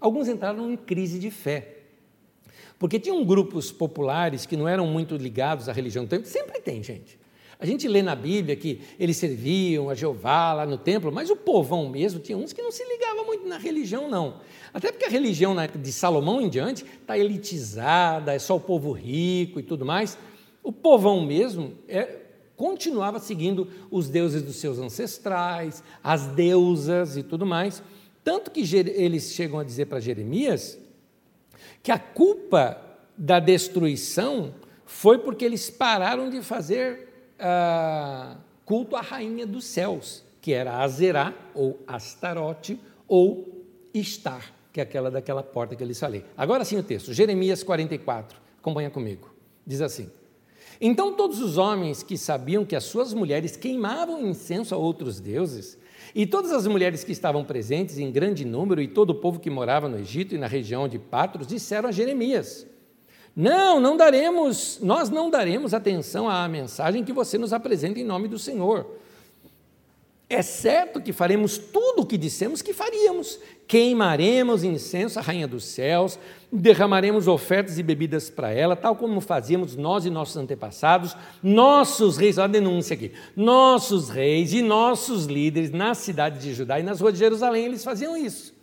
Alguns entraram em crise de fé. Porque tinham grupos populares que não eram muito ligados à religião do sempre tem, gente. A gente lê na Bíblia que eles serviam a Jeová lá no templo, mas o povão mesmo tinha uns que não se ligavam muito na religião, não. Até porque a religião época de Salomão em diante está elitizada, é só o povo rico e tudo mais. O povão mesmo é, continuava seguindo os deuses dos seus ancestrais, as deusas e tudo mais. Tanto que eles chegam a dizer para Jeremias que a culpa da destruição foi porque eles pararam de fazer ah, culto à rainha dos céus, que era Azerá, ou Astarote, ou Estar, que é aquela daquela porta que eu lhes falei. Agora sim o texto, Jeremias 44, acompanha comigo. Diz assim: Então todos os homens que sabiam que as suas mulheres queimavam incenso a outros deuses, e todas as mulheres que estavam presentes em grande número e todo o povo que morava no Egito e na região de Patros disseram a Jeremias: Não, não daremos, nós não daremos atenção à mensagem que você nos apresenta em nome do Senhor. É certo que faremos tudo o que dissemos que faríamos. Queimaremos incenso à rainha dos céus, derramaremos ofertas e bebidas para ela, tal como fazíamos nós e nossos antepassados, nossos reis, olha a denúncia aqui, nossos reis e nossos líderes nas cidades de Judá e nas ruas de Jerusalém, eles faziam isso.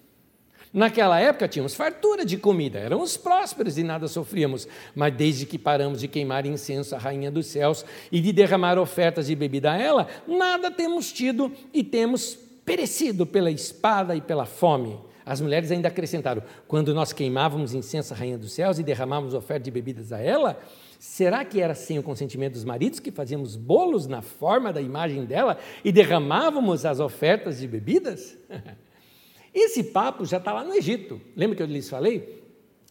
Naquela época tínhamos fartura de comida, éramos prósperos e nada sofríamos, mas desde que paramos de queimar incenso à rainha dos céus e de derramar ofertas de bebida a ela, nada temos tido e temos perecido pela espada e pela fome. As mulheres ainda acrescentaram: quando nós queimávamos incenso à rainha dos céus e derramávamos ofertas de bebidas a ela, será que era sem o consentimento dos maridos que fazíamos bolos na forma da imagem dela e derramávamos as ofertas de bebidas? Esse papo já está lá no Egito. Lembra que eu lhes falei?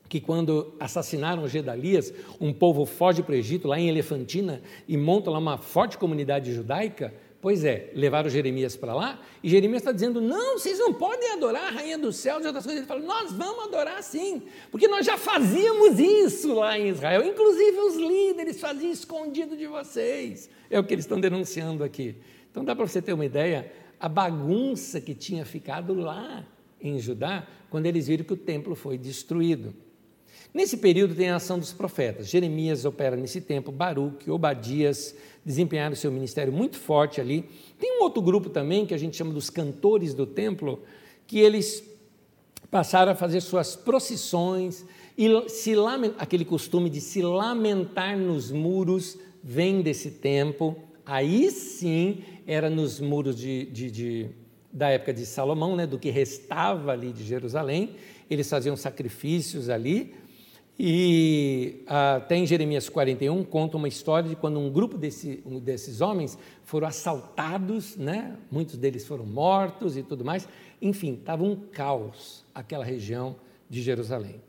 Que quando assassinaram Gedalias, um povo foge para o Egito, lá em Elefantina, e monta lá uma forte comunidade judaica, Pois é, levaram Jeremias para lá, e Jeremias está dizendo: não, vocês não podem adorar a rainha dos céus e outras coisas. Ele fala: nós vamos adorar sim, porque nós já fazíamos isso lá em Israel, inclusive os líderes faziam escondido de vocês. É o que eles estão denunciando aqui. Então dá para você ter uma ideia a bagunça que tinha ficado lá em Judá quando eles viram que o templo foi destruído. Nesse período tem a ação dos profetas. Jeremias opera nesse tempo, Baruque, Obadias desempenharam seu ministério muito forte ali. Tem um outro grupo também que a gente chama dos cantores do templo, que eles passaram a fazer suas procissões e se aquele costume de se lamentar nos muros vem desse tempo. Aí sim era nos muros de, de, de, da época de Salomão, né, do que restava ali de Jerusalém. Eles faziam sacrifícios ali e até em Jeremias 41 conta uma história de quando um grupo desse, um desses homens foram assaltados, né? muitos deles foram mortos e tudo mais. Enfim, estava um caos aquela região de Jerusalém.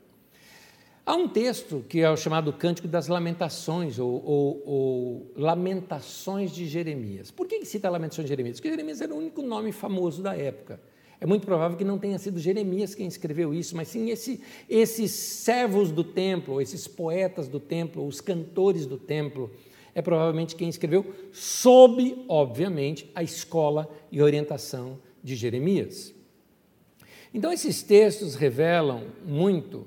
Há um texto que é o chamado Cântico das Lamentações, ou, ou, ou Lamentações de Jeremias. Por que cita Lamentações de Jeremias? Porque Jeremias era o único nome famoso da época. É muito provável que não tenha sido Jeremias quem escreveu isso, mas sim esse, esses servos do templo, esses poetas do templo, os cantores do templo. É provavelmente quem escreveu, sob, obviamente, a escola e orientação de Jeremias. Então, esses textos revelam muito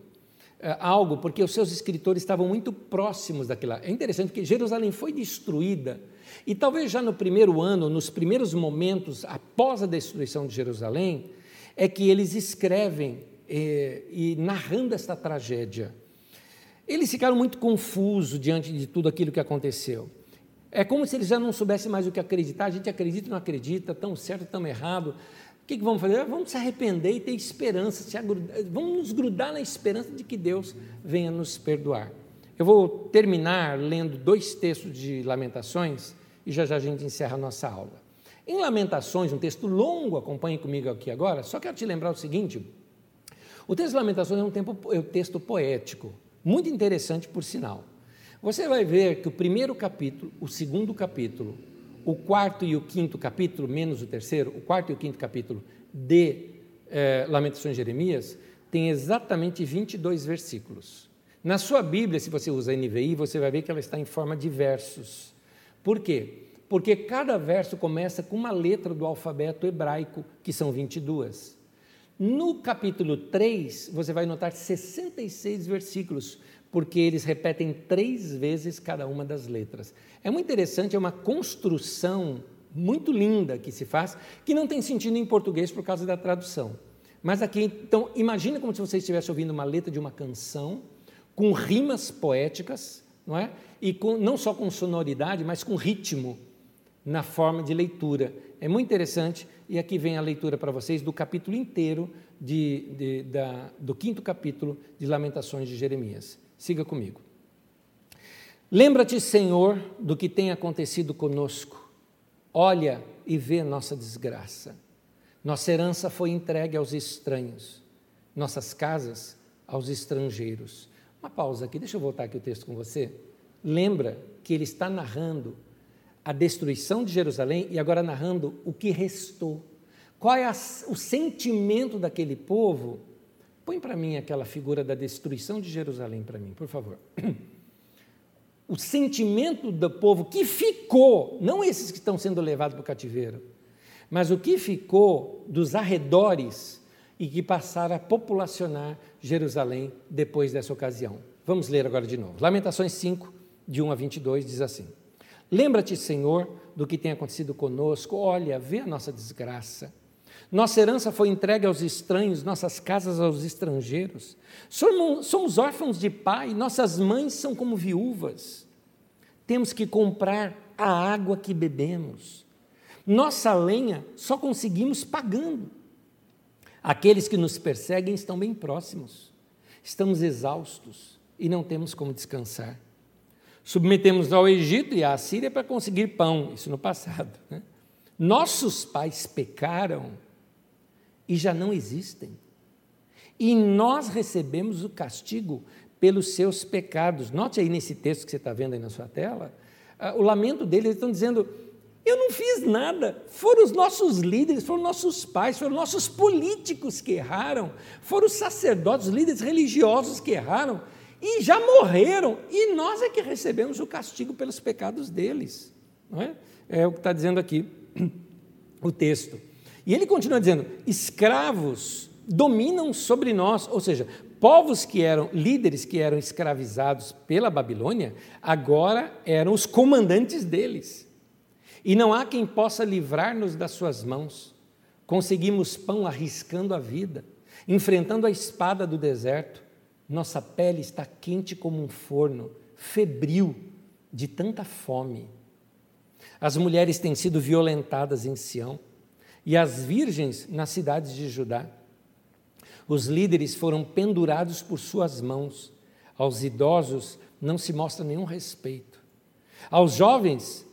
algo, porque os seus escritores estavam muito próximos daquilo. É interessante que Jerusalém foi destruída e talvez já no primeiro ano, nos primeiros momentos após a destruição de Jerusalém, é que eles escrevem eh, e narrando esta tragédia. Eles ficaram muito confusos diante de tudo aquilo que aconteceu. É como se eles já não soubessem mais o que acreditar. A gente acredita e não acredita, tão certo, tão errado. O que, que vamos fazer? Vamos se arrepender e ter esperança, agrudar, vamos nos grudar na esperança de que Deus venha nos perdoar. Eu vou terminar lendo dois textos de Lamentações e já já a gente encerra a nossa aula. Em Lamentações, um texto longo, acompanhe comigo aqui agora, só quero te lembrar o seguinte: o texto de Lamentações é um, tempo, é um texto poético, muito interessante por sinal. Você vai ver que o primeiro capítulo, o segundo capítulo, o quarto e o quinto capítulo, menos o terceiro, o quarto e o quinto capítulo de eh, Lamentações de Jeremias, tem exatamente 22 versículos. Na sua Bíblia, se você usa a NVI, você vai ver que ela está em forma de versos. Por quê? Porque cada verso começa com uma letra do alfabeto hebraico, que são 22. No capítulo 3, você vai notar 66 versículos, porque eles repetem três vezes cada uma das letras. É muito interessante, é uma construção muito linda que se faz, que não tem sentido em português por causa da tradução. Mas aqui, então, imagine como se você estivesse ouvindo uma letra de uma canção, com rimas poéticas, não é? E com, não só com sonoridade, mas com ritmo na forma de leitura. É muito interessante, e aqui vem a leitura para vocês do capítulo inteiro, de, de, da, do quinto capítulo de Lamentações de Jeremias. Siga comigo. Lembra-te, Senhor, do que tem acontecido conosco. Olha e vê nossa desgraça. Nossa herança foi entregue aos estranhos, nossas casas aos estrangeiros. Uma pausa aqui, deixa eu voltar aqui o texto com você. Lembra que ele está narrando a destruição de Jerusalém e agora narrando o que restou. Qual é a, o sentimento daquele povo? Põe para mim aquela figura da destruição de Jerusalém para mim, por favor. O sentimento do povo que ficou, não esses que estão sendo levados para o cativeiro, mas o que ficou dos arredores e que passaram a populacionar Jerusalém depois dessa ocasião. Vamos ler agora de novo. Lamentações 5, de 1 a 22, diz assim: Lembra-te, Senhor, do que tem acontecido conosco, olha, vê a nossa desgraça. Nossa herança foi entregue aos estranhos, nossas casas aos estrangeiros. Somos, órfãos de pai, nossas mães são como viúvas. Temos que comprar a água que bebemos. Nossa lenha só conseguimos pagando. Aqueles que nos perseguem estão bem próximos. Estamos exaustos e não temos como descansar. Submetemos ao Egito e à Síria para conseguir pão, isso no passado. Né? Nossos pais pecaram e já não existem. E nós recebemos o castigo pelos seus pecados. Note aí nesse texto que você está vendo aí na sua tela, ah, o lamento deles, eles estão dizendo: Eu não fiz nada. Foram os nossos líderes, foram nossos pais, foram nossos políticos que erraram, foram os sacerdotes, os líderes religiosos que erraram e já morreram. E nós é que recebemos o castigo pelos pecados deles. Não é? é o que está dizendo aqui o texto. E ele continua dizendo: escravos dominam sobre nós, ou seja, povos que eram líderes que eram escravizados pela Babilônia, agora eram os comandantes deles. E não há quem possa livrar-nos das suas mãos. Conseguimos pão arriscando a vida, enfrentando a espada do deserto. Nossa pele está quente como um forno, febril de tanta fome. As mulheres têm sido violentadas em Sião e as virgens nas cidades de Judá. Os líderes foram pendurados por suas mãos. Aos idosos não se mostra nenhum respeito. Aos jovens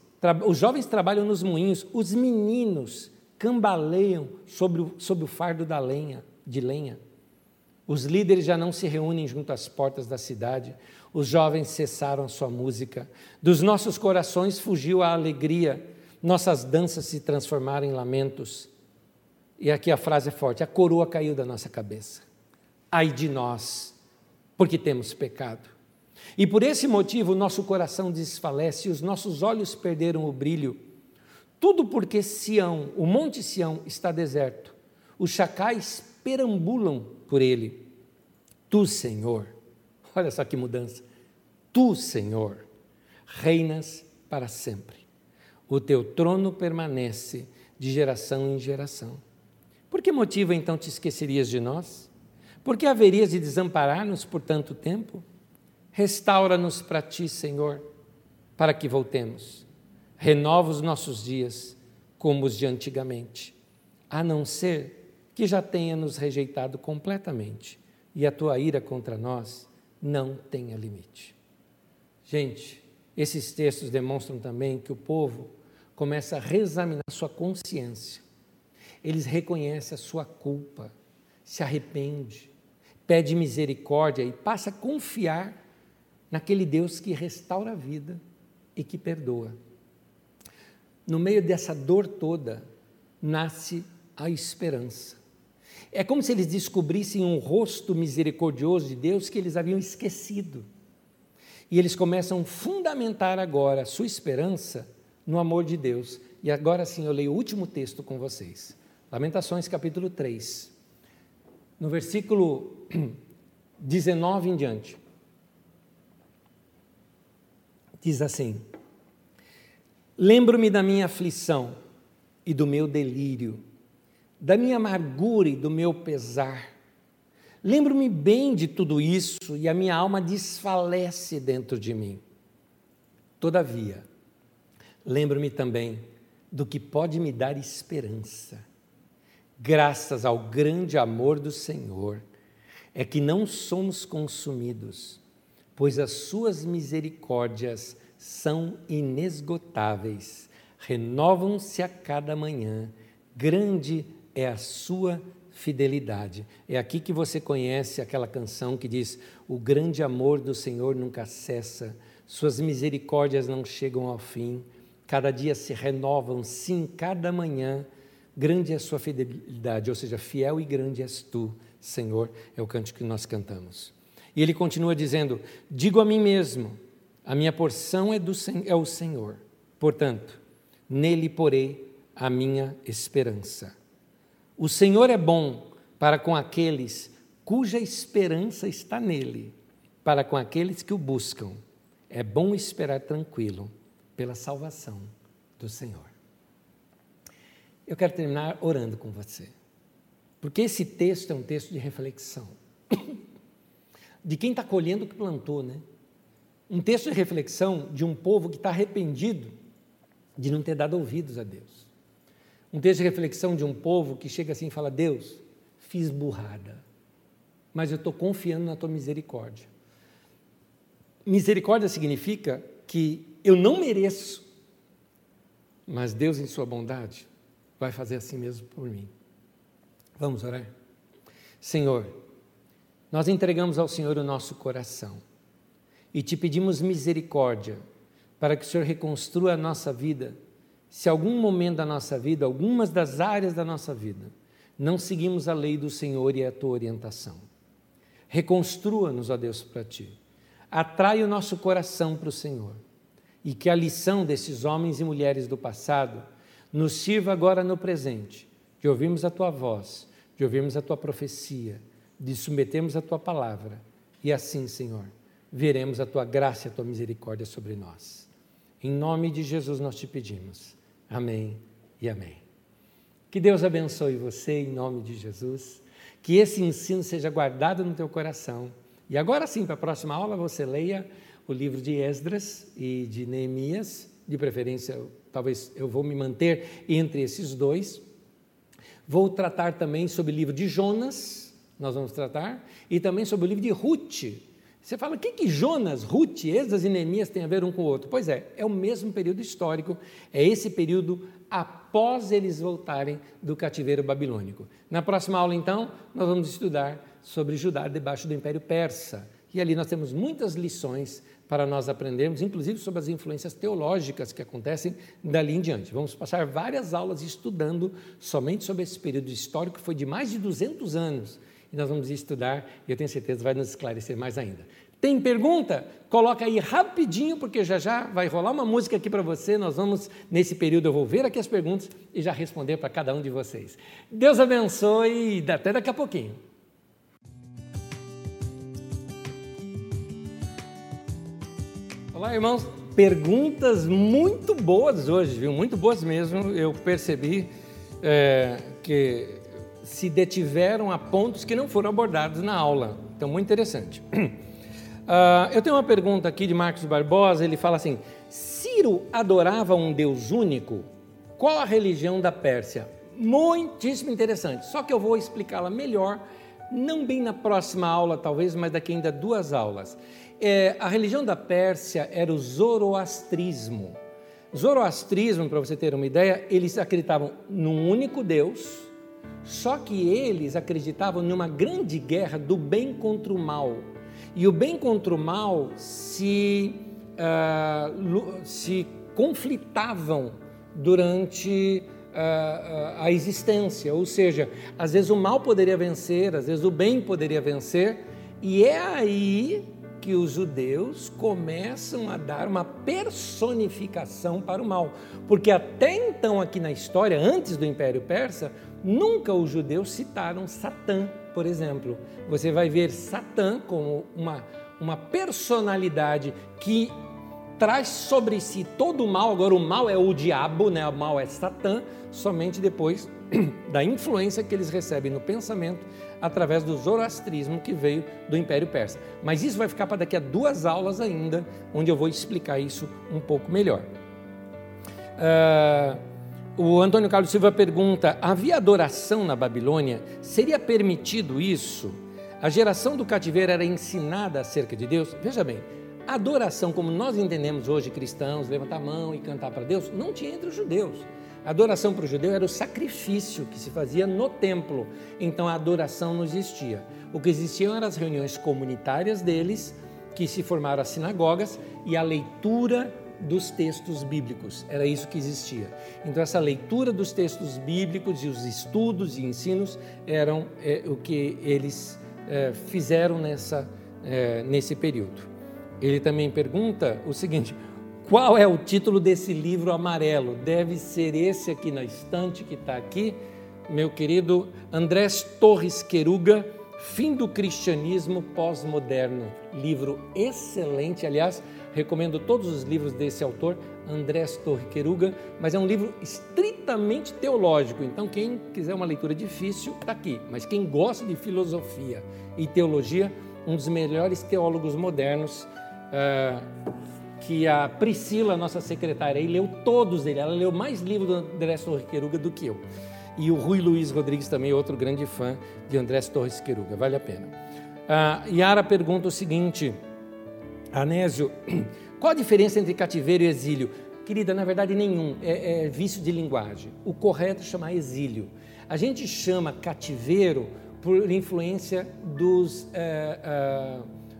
os jovens trabalham nos moinhos, os meninos cambaleiam sobre o, sobre o fardo da lenha, de lenha. Os líderes já não se reúnem junto às portas da cidade, os jovens cessaram sua música, dos nossos corações fugiu a alegria, nossas danças se transformaram em lamentos. E aqui a frase é forte: a coroa caiu da nossa cabeça. Ai de nós, porque temos pecado. E por esse motivo o nosso coração desfalece e os nossos olhos perderam o brilho. Tudo porque Sião, o monte Sião, está deserto. Os chacais perambulam por ele. Tu, Senhor, olha só que mudança. Tu, Senhor, reinas para sempre. O teu trono permanece de geração em geração. Por que motivo então te esquecerias de nós? Por que haverias de desamparar-nos por tanto tempo? Restaura-nos para ti, Senhor, para que voltemos. Renova os nossos dias como os de antigamente, a não ser que já tenha nos rejeitado completamente e a tua ira contra nós não tenha limite. Gente, esses textos demonstram também que o povo começa a reexaminar sua consciência. Eles reconhecem a sua culpa, se arrepende, pede misericórdia e passa a confiar naquele Deus que restaura a vida e que perdoa. No meio dessa dor toda, nasce a esperança. É como se eles descobrissem um rosto misericordioso de Deus que eles haviam esquecido. E eles começam a fundamentar agora a sua esperança no amor de Deus. E agora sim eu leio o último texto com vocês. Lamentações capítulo 3. No versículo 19 em diante. diz assim: Lembro-me da minha aflição e do meu delírio, da minha amargura e do meu pesar. Lembro-me bem de tudo isso e a minha alma desfalece dentro de mim. Todavia, lembro-me também do que pode me dar esperança. Graças ao grande amor do Senhor, é que não somos consumidos pois as suas misericórdias são inesgotáveis, renovam-se a cada manhã, grande é a sua fidelidade. É aqui que você conhece aquela canção que diz: O grande amor do Senhor nunca cessa, suas misericórdias não chegam ao fim, cada dia se renovam, sim, cada manhã. Grande é a sua fidelidade, ou seja, fiel e grande és tu, Senhor, é o cântico que nós cantamos. E ele continua dizendo: Digo a mim mesmo, a minha porção é, do, é o Senhor, portanto, nele porei a minha esperança. O Senhor é bom para com aqueles cuja esperança está nele, para com aqueles que o buscam. É bom esperar tranquilo pela salvação do Senhor. Eu quero terminar orando com você, porque esse texto é um texto de reflexão de quem está colhendo o que plantou, né? Um texto de reflexão de um povo que está arrependido de não ter dado ouvidos a Deus. Um texto de reflexão de um povo que chega assim e fala: Deus, fiz burrada, mas eu estou confiando na tua misericórdia. Misericórdia significa que eu não mereço, mas Deus, em Sua bondade, vai fazer assim mesmo por mim. Vamos orar? Senhor, nós entregamos ao Senhor o nosso coração e te pedimos misericórdia para que o Senhor reconstrua a nossa vida se algum momento da nossa vida, algumas das áreas da nossa vida, não seguimos a lei do Senhor e a tua orientação. Reconstrua-nos, ó Deus, para ti. Atrai o nosso coração para o Senhor. E que a lição desses homens e mulheres do passado nos sirva agora no presente, de ouvirmos a tua voz, de ouvirmos a tua profecia, de submetermos a tua palavra. E assim, Senhor, veremos a tua graça e a tua misericórdia sobre nós. Em nome de Jesus nós te pedimos. Amém e amém. Que Deus abençoe você em nome de Jesus. Que esse ensino seja guardado no teu coração. E agora sim, para a próxima aula, você leia o livro de Esdras e de Neemias, de preferência, talvez eu vou me manter entre esses dois. Vou tratar também sobre o livro de Jonas, nós vamos tratar, e também sobre o livro de Ruth, você fala, o que, que Jonas, Ruth, Esdras e Neemias têm a ver um com o outro? Pois é, é o mesmo período histórico, é esse período após eles voltarem do cativeiro babilônico. Na próxima aula, então, nós vamos estudar sobre Judá debaixo do Império Persa. E ali nós temos muitas lições para nós aprendermos, inclusive sobre as influências teológicas que acontecem dali em diante. Vamos passar várias aulas estudando somente sobre esse período histórico, que foi de mais de 200 anos e nós vamos estudar e eu tenho certeza vai nos esclarecer mais ainda. Tem pergunta? Coloca aí rapidinho, porque já já vai rolar uma música aqui para você. Nós vamos, nesse período, eu vou ver aqui as perguntas e já responder para cada um de vocês. Deus abençoe e até daqui a pouquinho. Olá, irmãos. Perguntas muito boas hoje, viu? Muito boas mesmo. Eu percebi é, que se detiveram a pontos que não foram abordados na aula. Então, muito interessante. Uh, eu tenho uma pergunta aqui de Marcos Barbosa. Ele fala assim: Ciro adorava um Deus único? Qual a religião da Pérsia? Muitíssimo interessante. Só que eu vou explicá-la melhor, não bem na próxima aula, talvez, mas daqui ainda duas aulas. É, a religião da Pérsia era o zoroastrismo. Zoroastrismo, para você ter uma ideia, eles acreditavam num único Deus só que eles acreditavam numa grande guerra do bem contra o mal. E o bem contra o mal se, uh, se conflitavam durante uh, a existência. Ou seja, às vezes o mal poderia vencer, às vezes o bem poderia vencer. E é aí que os judeus começam a dar uma personificação para o mal. Porque até então, aqui na história, antes do Império Persa, Nunca os judeus citaram Satã, por exemplo. Você vai ver Satã como uma, uma personalidade que traz sobre si todo o mal. Agora, o mal é o diabo, né? o mal é Satã, somente depois da influência que eles recebem no pensamento através do zoroastrismo que veio do Império Persa. Mas isso vai ficar para daqui a duas aulas ainda, onde eu vou explicar isso um pouco melhor. Uh, o Antônio Carlos Silva pergunta: havia adoração na Babilônia? Seria permitido isso? A geração do cativeiro era ensinada acerca de Deus? Veja bem, adoração, como nós entendemos hoje, cristãos, levantar a mão e cantar para Deus, não tinha entre os judeus. A adoração para o judeu era o sacrifício que se fazia no templo, então a adoração não existia. O que existiam eram as reuniões comunitárias deles, que se formaram as sinagogas, e a leitura dos textos bíblicos. Era isso que existia. Então, essa leitura dos textos bíblicos e os estudos e ensinos eram é, o que eles é, fizeram nessa, é, nesse período. Ele também pergunta o seguinte: qual é o título desse livro amarelo? Deve ser esse aqui na estante que está aqui, meu querido Andrés Torres Queruga. Fim do Cristianismo Pós-Moderno. Livro excelente, aliás, Recomendo todos os livros desse autor, Andrés Torre Queruga, mas é um livro estritamente teológico. Então, quem quiser uma leitura difícil, está aqui. Mas quem gosta de filosofia e teologia, um dos melhores teólogos modernos, uh, que a Priscila, nossa secretária, aí, leu todos ele. Ela leu mais livros do Andrés Torre Queruga do que eu. E o Rui Luiz Rodrigues também, outro grande fã de Andrés Torres Queruga. Vale a pena. Uh, Yara pergunta o seguinte Anésio, qual a diferença entre cativeiro e exílio? Querida, na verdade nenhum, é, é vício de linguagem. O correto é chamar exílio. A gente chama cativeiro por influência dos é, é,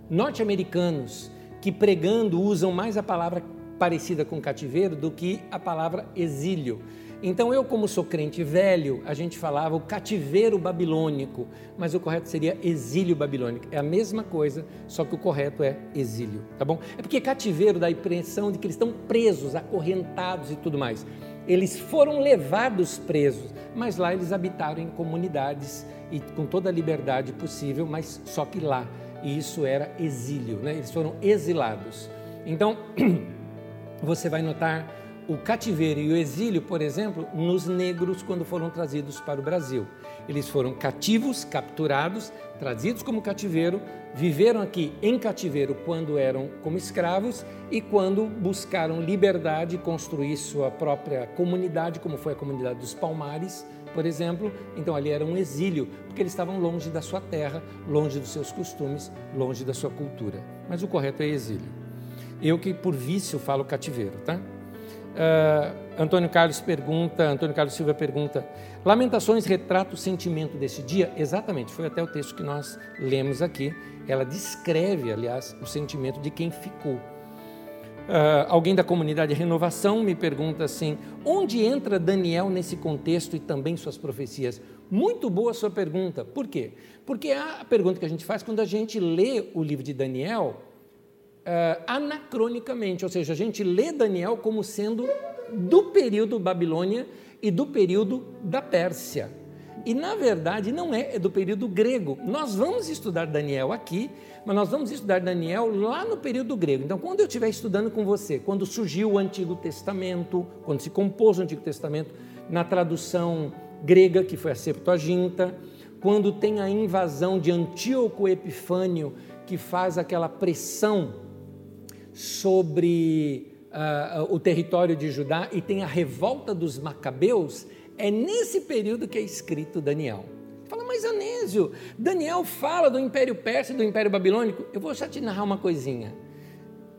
norte-americanos, que pregando usam mais a palavra parecida com cativeiro do que a palavra exílio. Então, eu, como sou crente velho, a gente falava o cativeiro babilônico, mas o correto seria exílio babilônico. É a mesma coisa, só que o correto é exílio, tá bom? É porque cativeiro dá a impressão de que eles estão presos, acorrentados e tudo mais. Eles foram levados presos, mas lá eles habitaram em comunidades e com toda a liberdade possível, mas só que lá. E isso era exílio, né? Eles foram exilados. Então, você vai notar o cativeiro e o exílio, por exemplo, nos negros quando foram trazidos para o Brasil. Eles foram cativos, capturados, trazidos como cativeiro, viveram aqui em cativeiro quando eram como escravos e quando buscaram liberdade, construir sua própria comunidade, como foi a comunidade dos Palmares, por exemplo. Então ali era um exílio, porque eles estavam longe da sua terra, longe dos seus costumes, longe da sua cultura. Mas o correto é exílio. Eu que por vício falo cativeiro, tá? Uh, Antônio Carlos pergunta, Antônio Carlos Silva pergunta, Lamentações retrata o sentimento desse dia? Exatamente, foi até o texto que nós lemos aqui. Ela descreve, aliás, o sentimento de quem ficou. Uh, alguém da comunidade Renovação me pergunta assim: onde entra Daniel nesse contexto e também suas profecias? Muito boa sua pergunta. Por quê? Porque é a pergunta que a gente faz quando a gente lê o livro de Daniel uh, anacronicamente, ou seja, a gente lê Daniel como sendo do período Babilônia e do período da Pérsia. E na verdade não é, é do período grego. Nós vamos estudar Daniel aqui, mas nós vamos estudar Daniel lá no período grego. Então, quando eu estiver estudando com você, quando surgiu o Antigo Testamento, quando se compôs o Antigo Testamento, na tradução grega, que foi a Septuaginta, quando tem a invasão de Antíoco Epifânio, que faz aquela pressão sobre uh, o território de Judá e tem a revolta dos Macabeus, é nesse período que é escrito Daniel. Fala, mas Anésio, Daniel fala do Império Persa e do Império Babilônico. Eu vou só te narrar uma coisinha.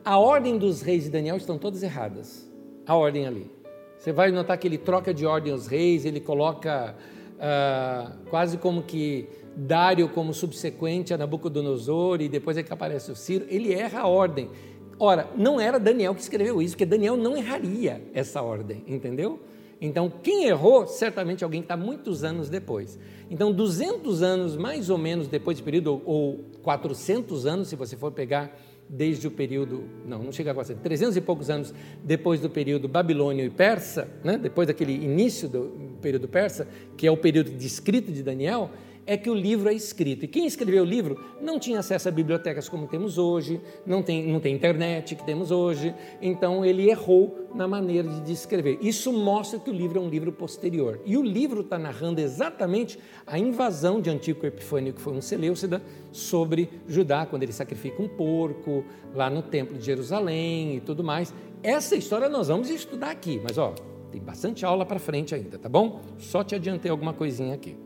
A ordem dos reis de Daniel estão todas erradas. A ordem ali. Você vai notar que ele troca de ordem os reis, ele coloca uh, quase como que Dário como subsequente a Nabucodonosor e depois é que aparece o Ciro. Ele erra a ordem. Ora, não era Daniel que escreveu isso, porque Daniel não erraria essa ordem, entendeu? Então, quem errou, certamente alguém está muitos anos depois. Então, 200 anos mais ou menos depois do período, ou 400 anos, se você for pegar desde o período, não, não chega a 400, 300 e poucos anos depois do período babilônio e persa, né, depois daquele início do período persa, que é o período descrito de Daniel, é que o livro é escrito. E quem escreveu o livro não tinha acesso a bibliotecas como temos hoje, não tem, não tem internet que temos hoje, então ele errou na maneira de descrever. Isso mostra que o livro é um livro posterior. E o livro está narrando exatamente a invasão de Antíoco Epifânio, que foi um Seleucida, sobre Judá, quando ele sacrifica um porco lá no templo de Jerusalém e tudo mais. Essa história nós vamos estudar aqui, mas ó, tem bastante aula para frente ainda, tá bom? Só te adiantei alguma coisinha aqui.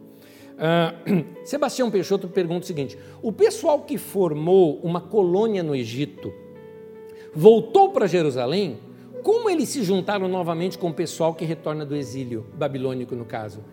Uh, Sebastião Peixoto pergunta o seguinte: o pessoal que formou uma colônia no Egito voltou para Jerusalém? Como eles se juntaram novamente com o pessoal que retorna do exílio babilônico, no caso?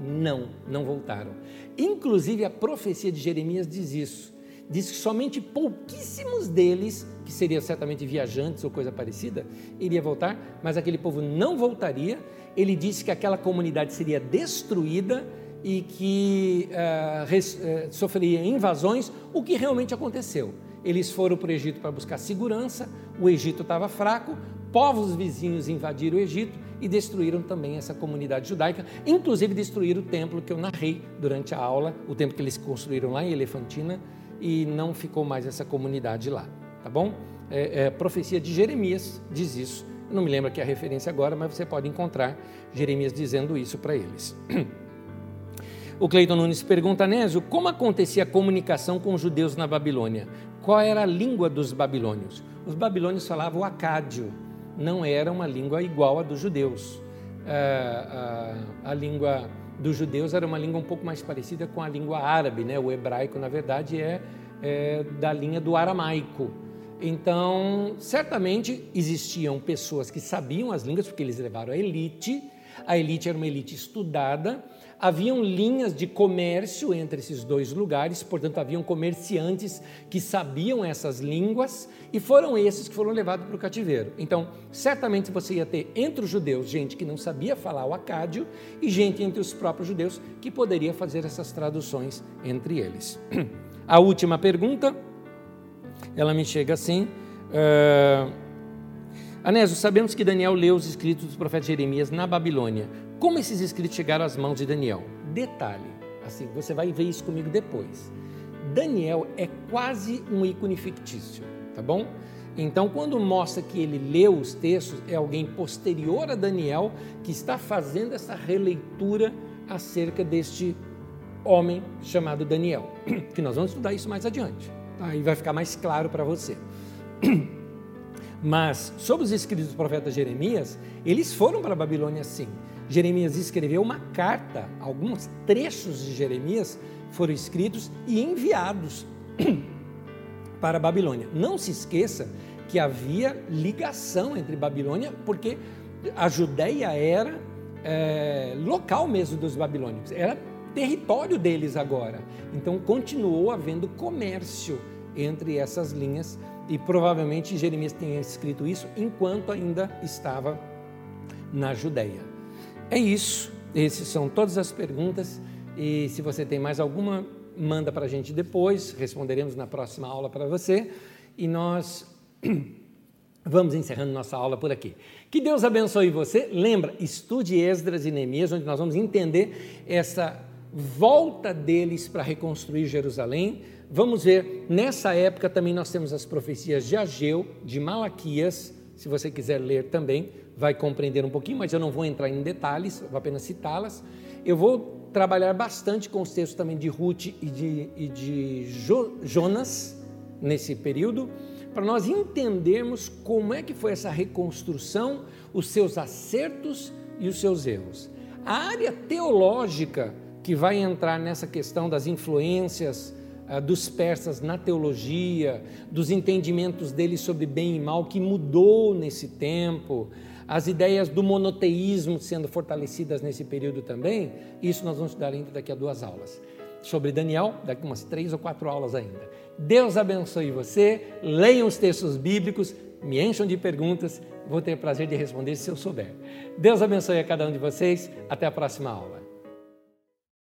Não, não voltaram. Inclusive, a profecia de Jeremias diz isso. Diz que somente pouquíssimos deles, que seriam certamente viajantes ou coisa parecida, iria voltar, mas aquele povo não voltaria. Ele disse que aquela comunidade seria destruída e que uh, uh, sofria invasões, o que realmente aconteceu. Eles foram para o Egito para buscar segurança, o Egito estava fraco, povos vizinhos invadiram o Egito e destruíram também essa comunidade judaica, inclusive destruíram o templo que eu narrei durante a aula, o templo que eles construíram lá em Elefantina, e não ficou mais essa comunidade lá, tá bom? É, é, profecia de Jeremias diz isso. Eu não me lembro aqui a referência agora, mas você pode encontrar Jeremias dizendo isso para eles. O Cleiton Nunes pergunta, Nésio, como acontecia a comunicação com os judeus na Babilônia? Qual era a língua dos babilônios? Os babilônios falavam o acádio, não era uma língua igual à dos judeus. A, ah, a, a, língua dos judeus era uma língua um pouco mais parecida com a língua árabe, né? o hebraico, na verdade, é, é da linha do aramaico. Então, certamente existiam pessoas que sabiam as línguas, porque eles levaram a elite, A elite era uma elite estudada, haviam linhas de comércio entre esses dois lugares, portanto, haviam comerciantes que sabiam essas línguas e foram esses que foram levados para o cativeiro. Então, certamente você ia ter entre os judeus gente que não sabia falar o acádio e gente entre os próprios judeus que poderia fazer essas traduções entre eles. A última pergunta, ela me chega assim. Uh... Anésio, sabemos que Daniel leu os escritos do profeta Jeremias na Babilônia. Como esses escritos chegaram às mãos de Daniel? Detalhe, assim, você vai ver isso comigo depois. Daniel é quase um ícone fictício, tá bom? Então, quando mostra que ele leu os textos, é alguém posterior a Daniel que está fazendo essa releitura acerca deste homem chamado Daniel, que nós vamos estudar isso mais adiante, tá? E vai ficar mais claro para você. Mas sobre os escritos do profeta Jeremias, eles foram para a Babilônia sim. Jeremias escreveu uma carta, alguns trechos de Jeremias foram escritos e enviados para a Babilônia. Não se esqueça que havia ligação entre Babilônia, porque a Judéia era é, local mesmo dos babilônicos, era território deles agora. Então continuou havendo comércio entre essas linhas e provavelmente Jeremias tenha escrito isso enquanto ainda estava na Judéia. É isso. Essas são todas as perguntas. E se você tem mais alguma, manda para a gente depois. Responderemos na próxima aula para você. E nós vamos encerrando nossa aula por aqui. Que Deus abençoe você. Lembra, estude Esdras e Neemias, onde nós vamos entender essa volta deles para reconstruir Jerusalém. Vamos ver, nessa época também nós temos as profecias de Ageu, de Malaquias, se você quiser ler também, vai compreender um pouquinho, mas eu não vou entrar em detalhes, vou apenas citá-las. Eu vou trabalhar bastante com os textos também de Ruth e de, e de jo, Jonas nesse período, para nós entendermos como é que foi essa reconstrução, os seus acertos e os seus erros. A área teológica que vai entrar nessa questão das influências ah, dos persas na teologia, dos entendimentos deles sobre bem e mal, que mudou nesse tempo, as ideias do monoteísmo sendo fortalecidas nesse período também, isso nós vamos estudar ainda daqui a duas aulas. Sobre Daniel, daqui umas três ou quatro aulas ainda. Deus abençoe você, leiam os textos bíblicos, me encham de perguntas, vou ter prazer de responder se eu souber. Deus abençoe a cada um de vocês, até a próxima aula.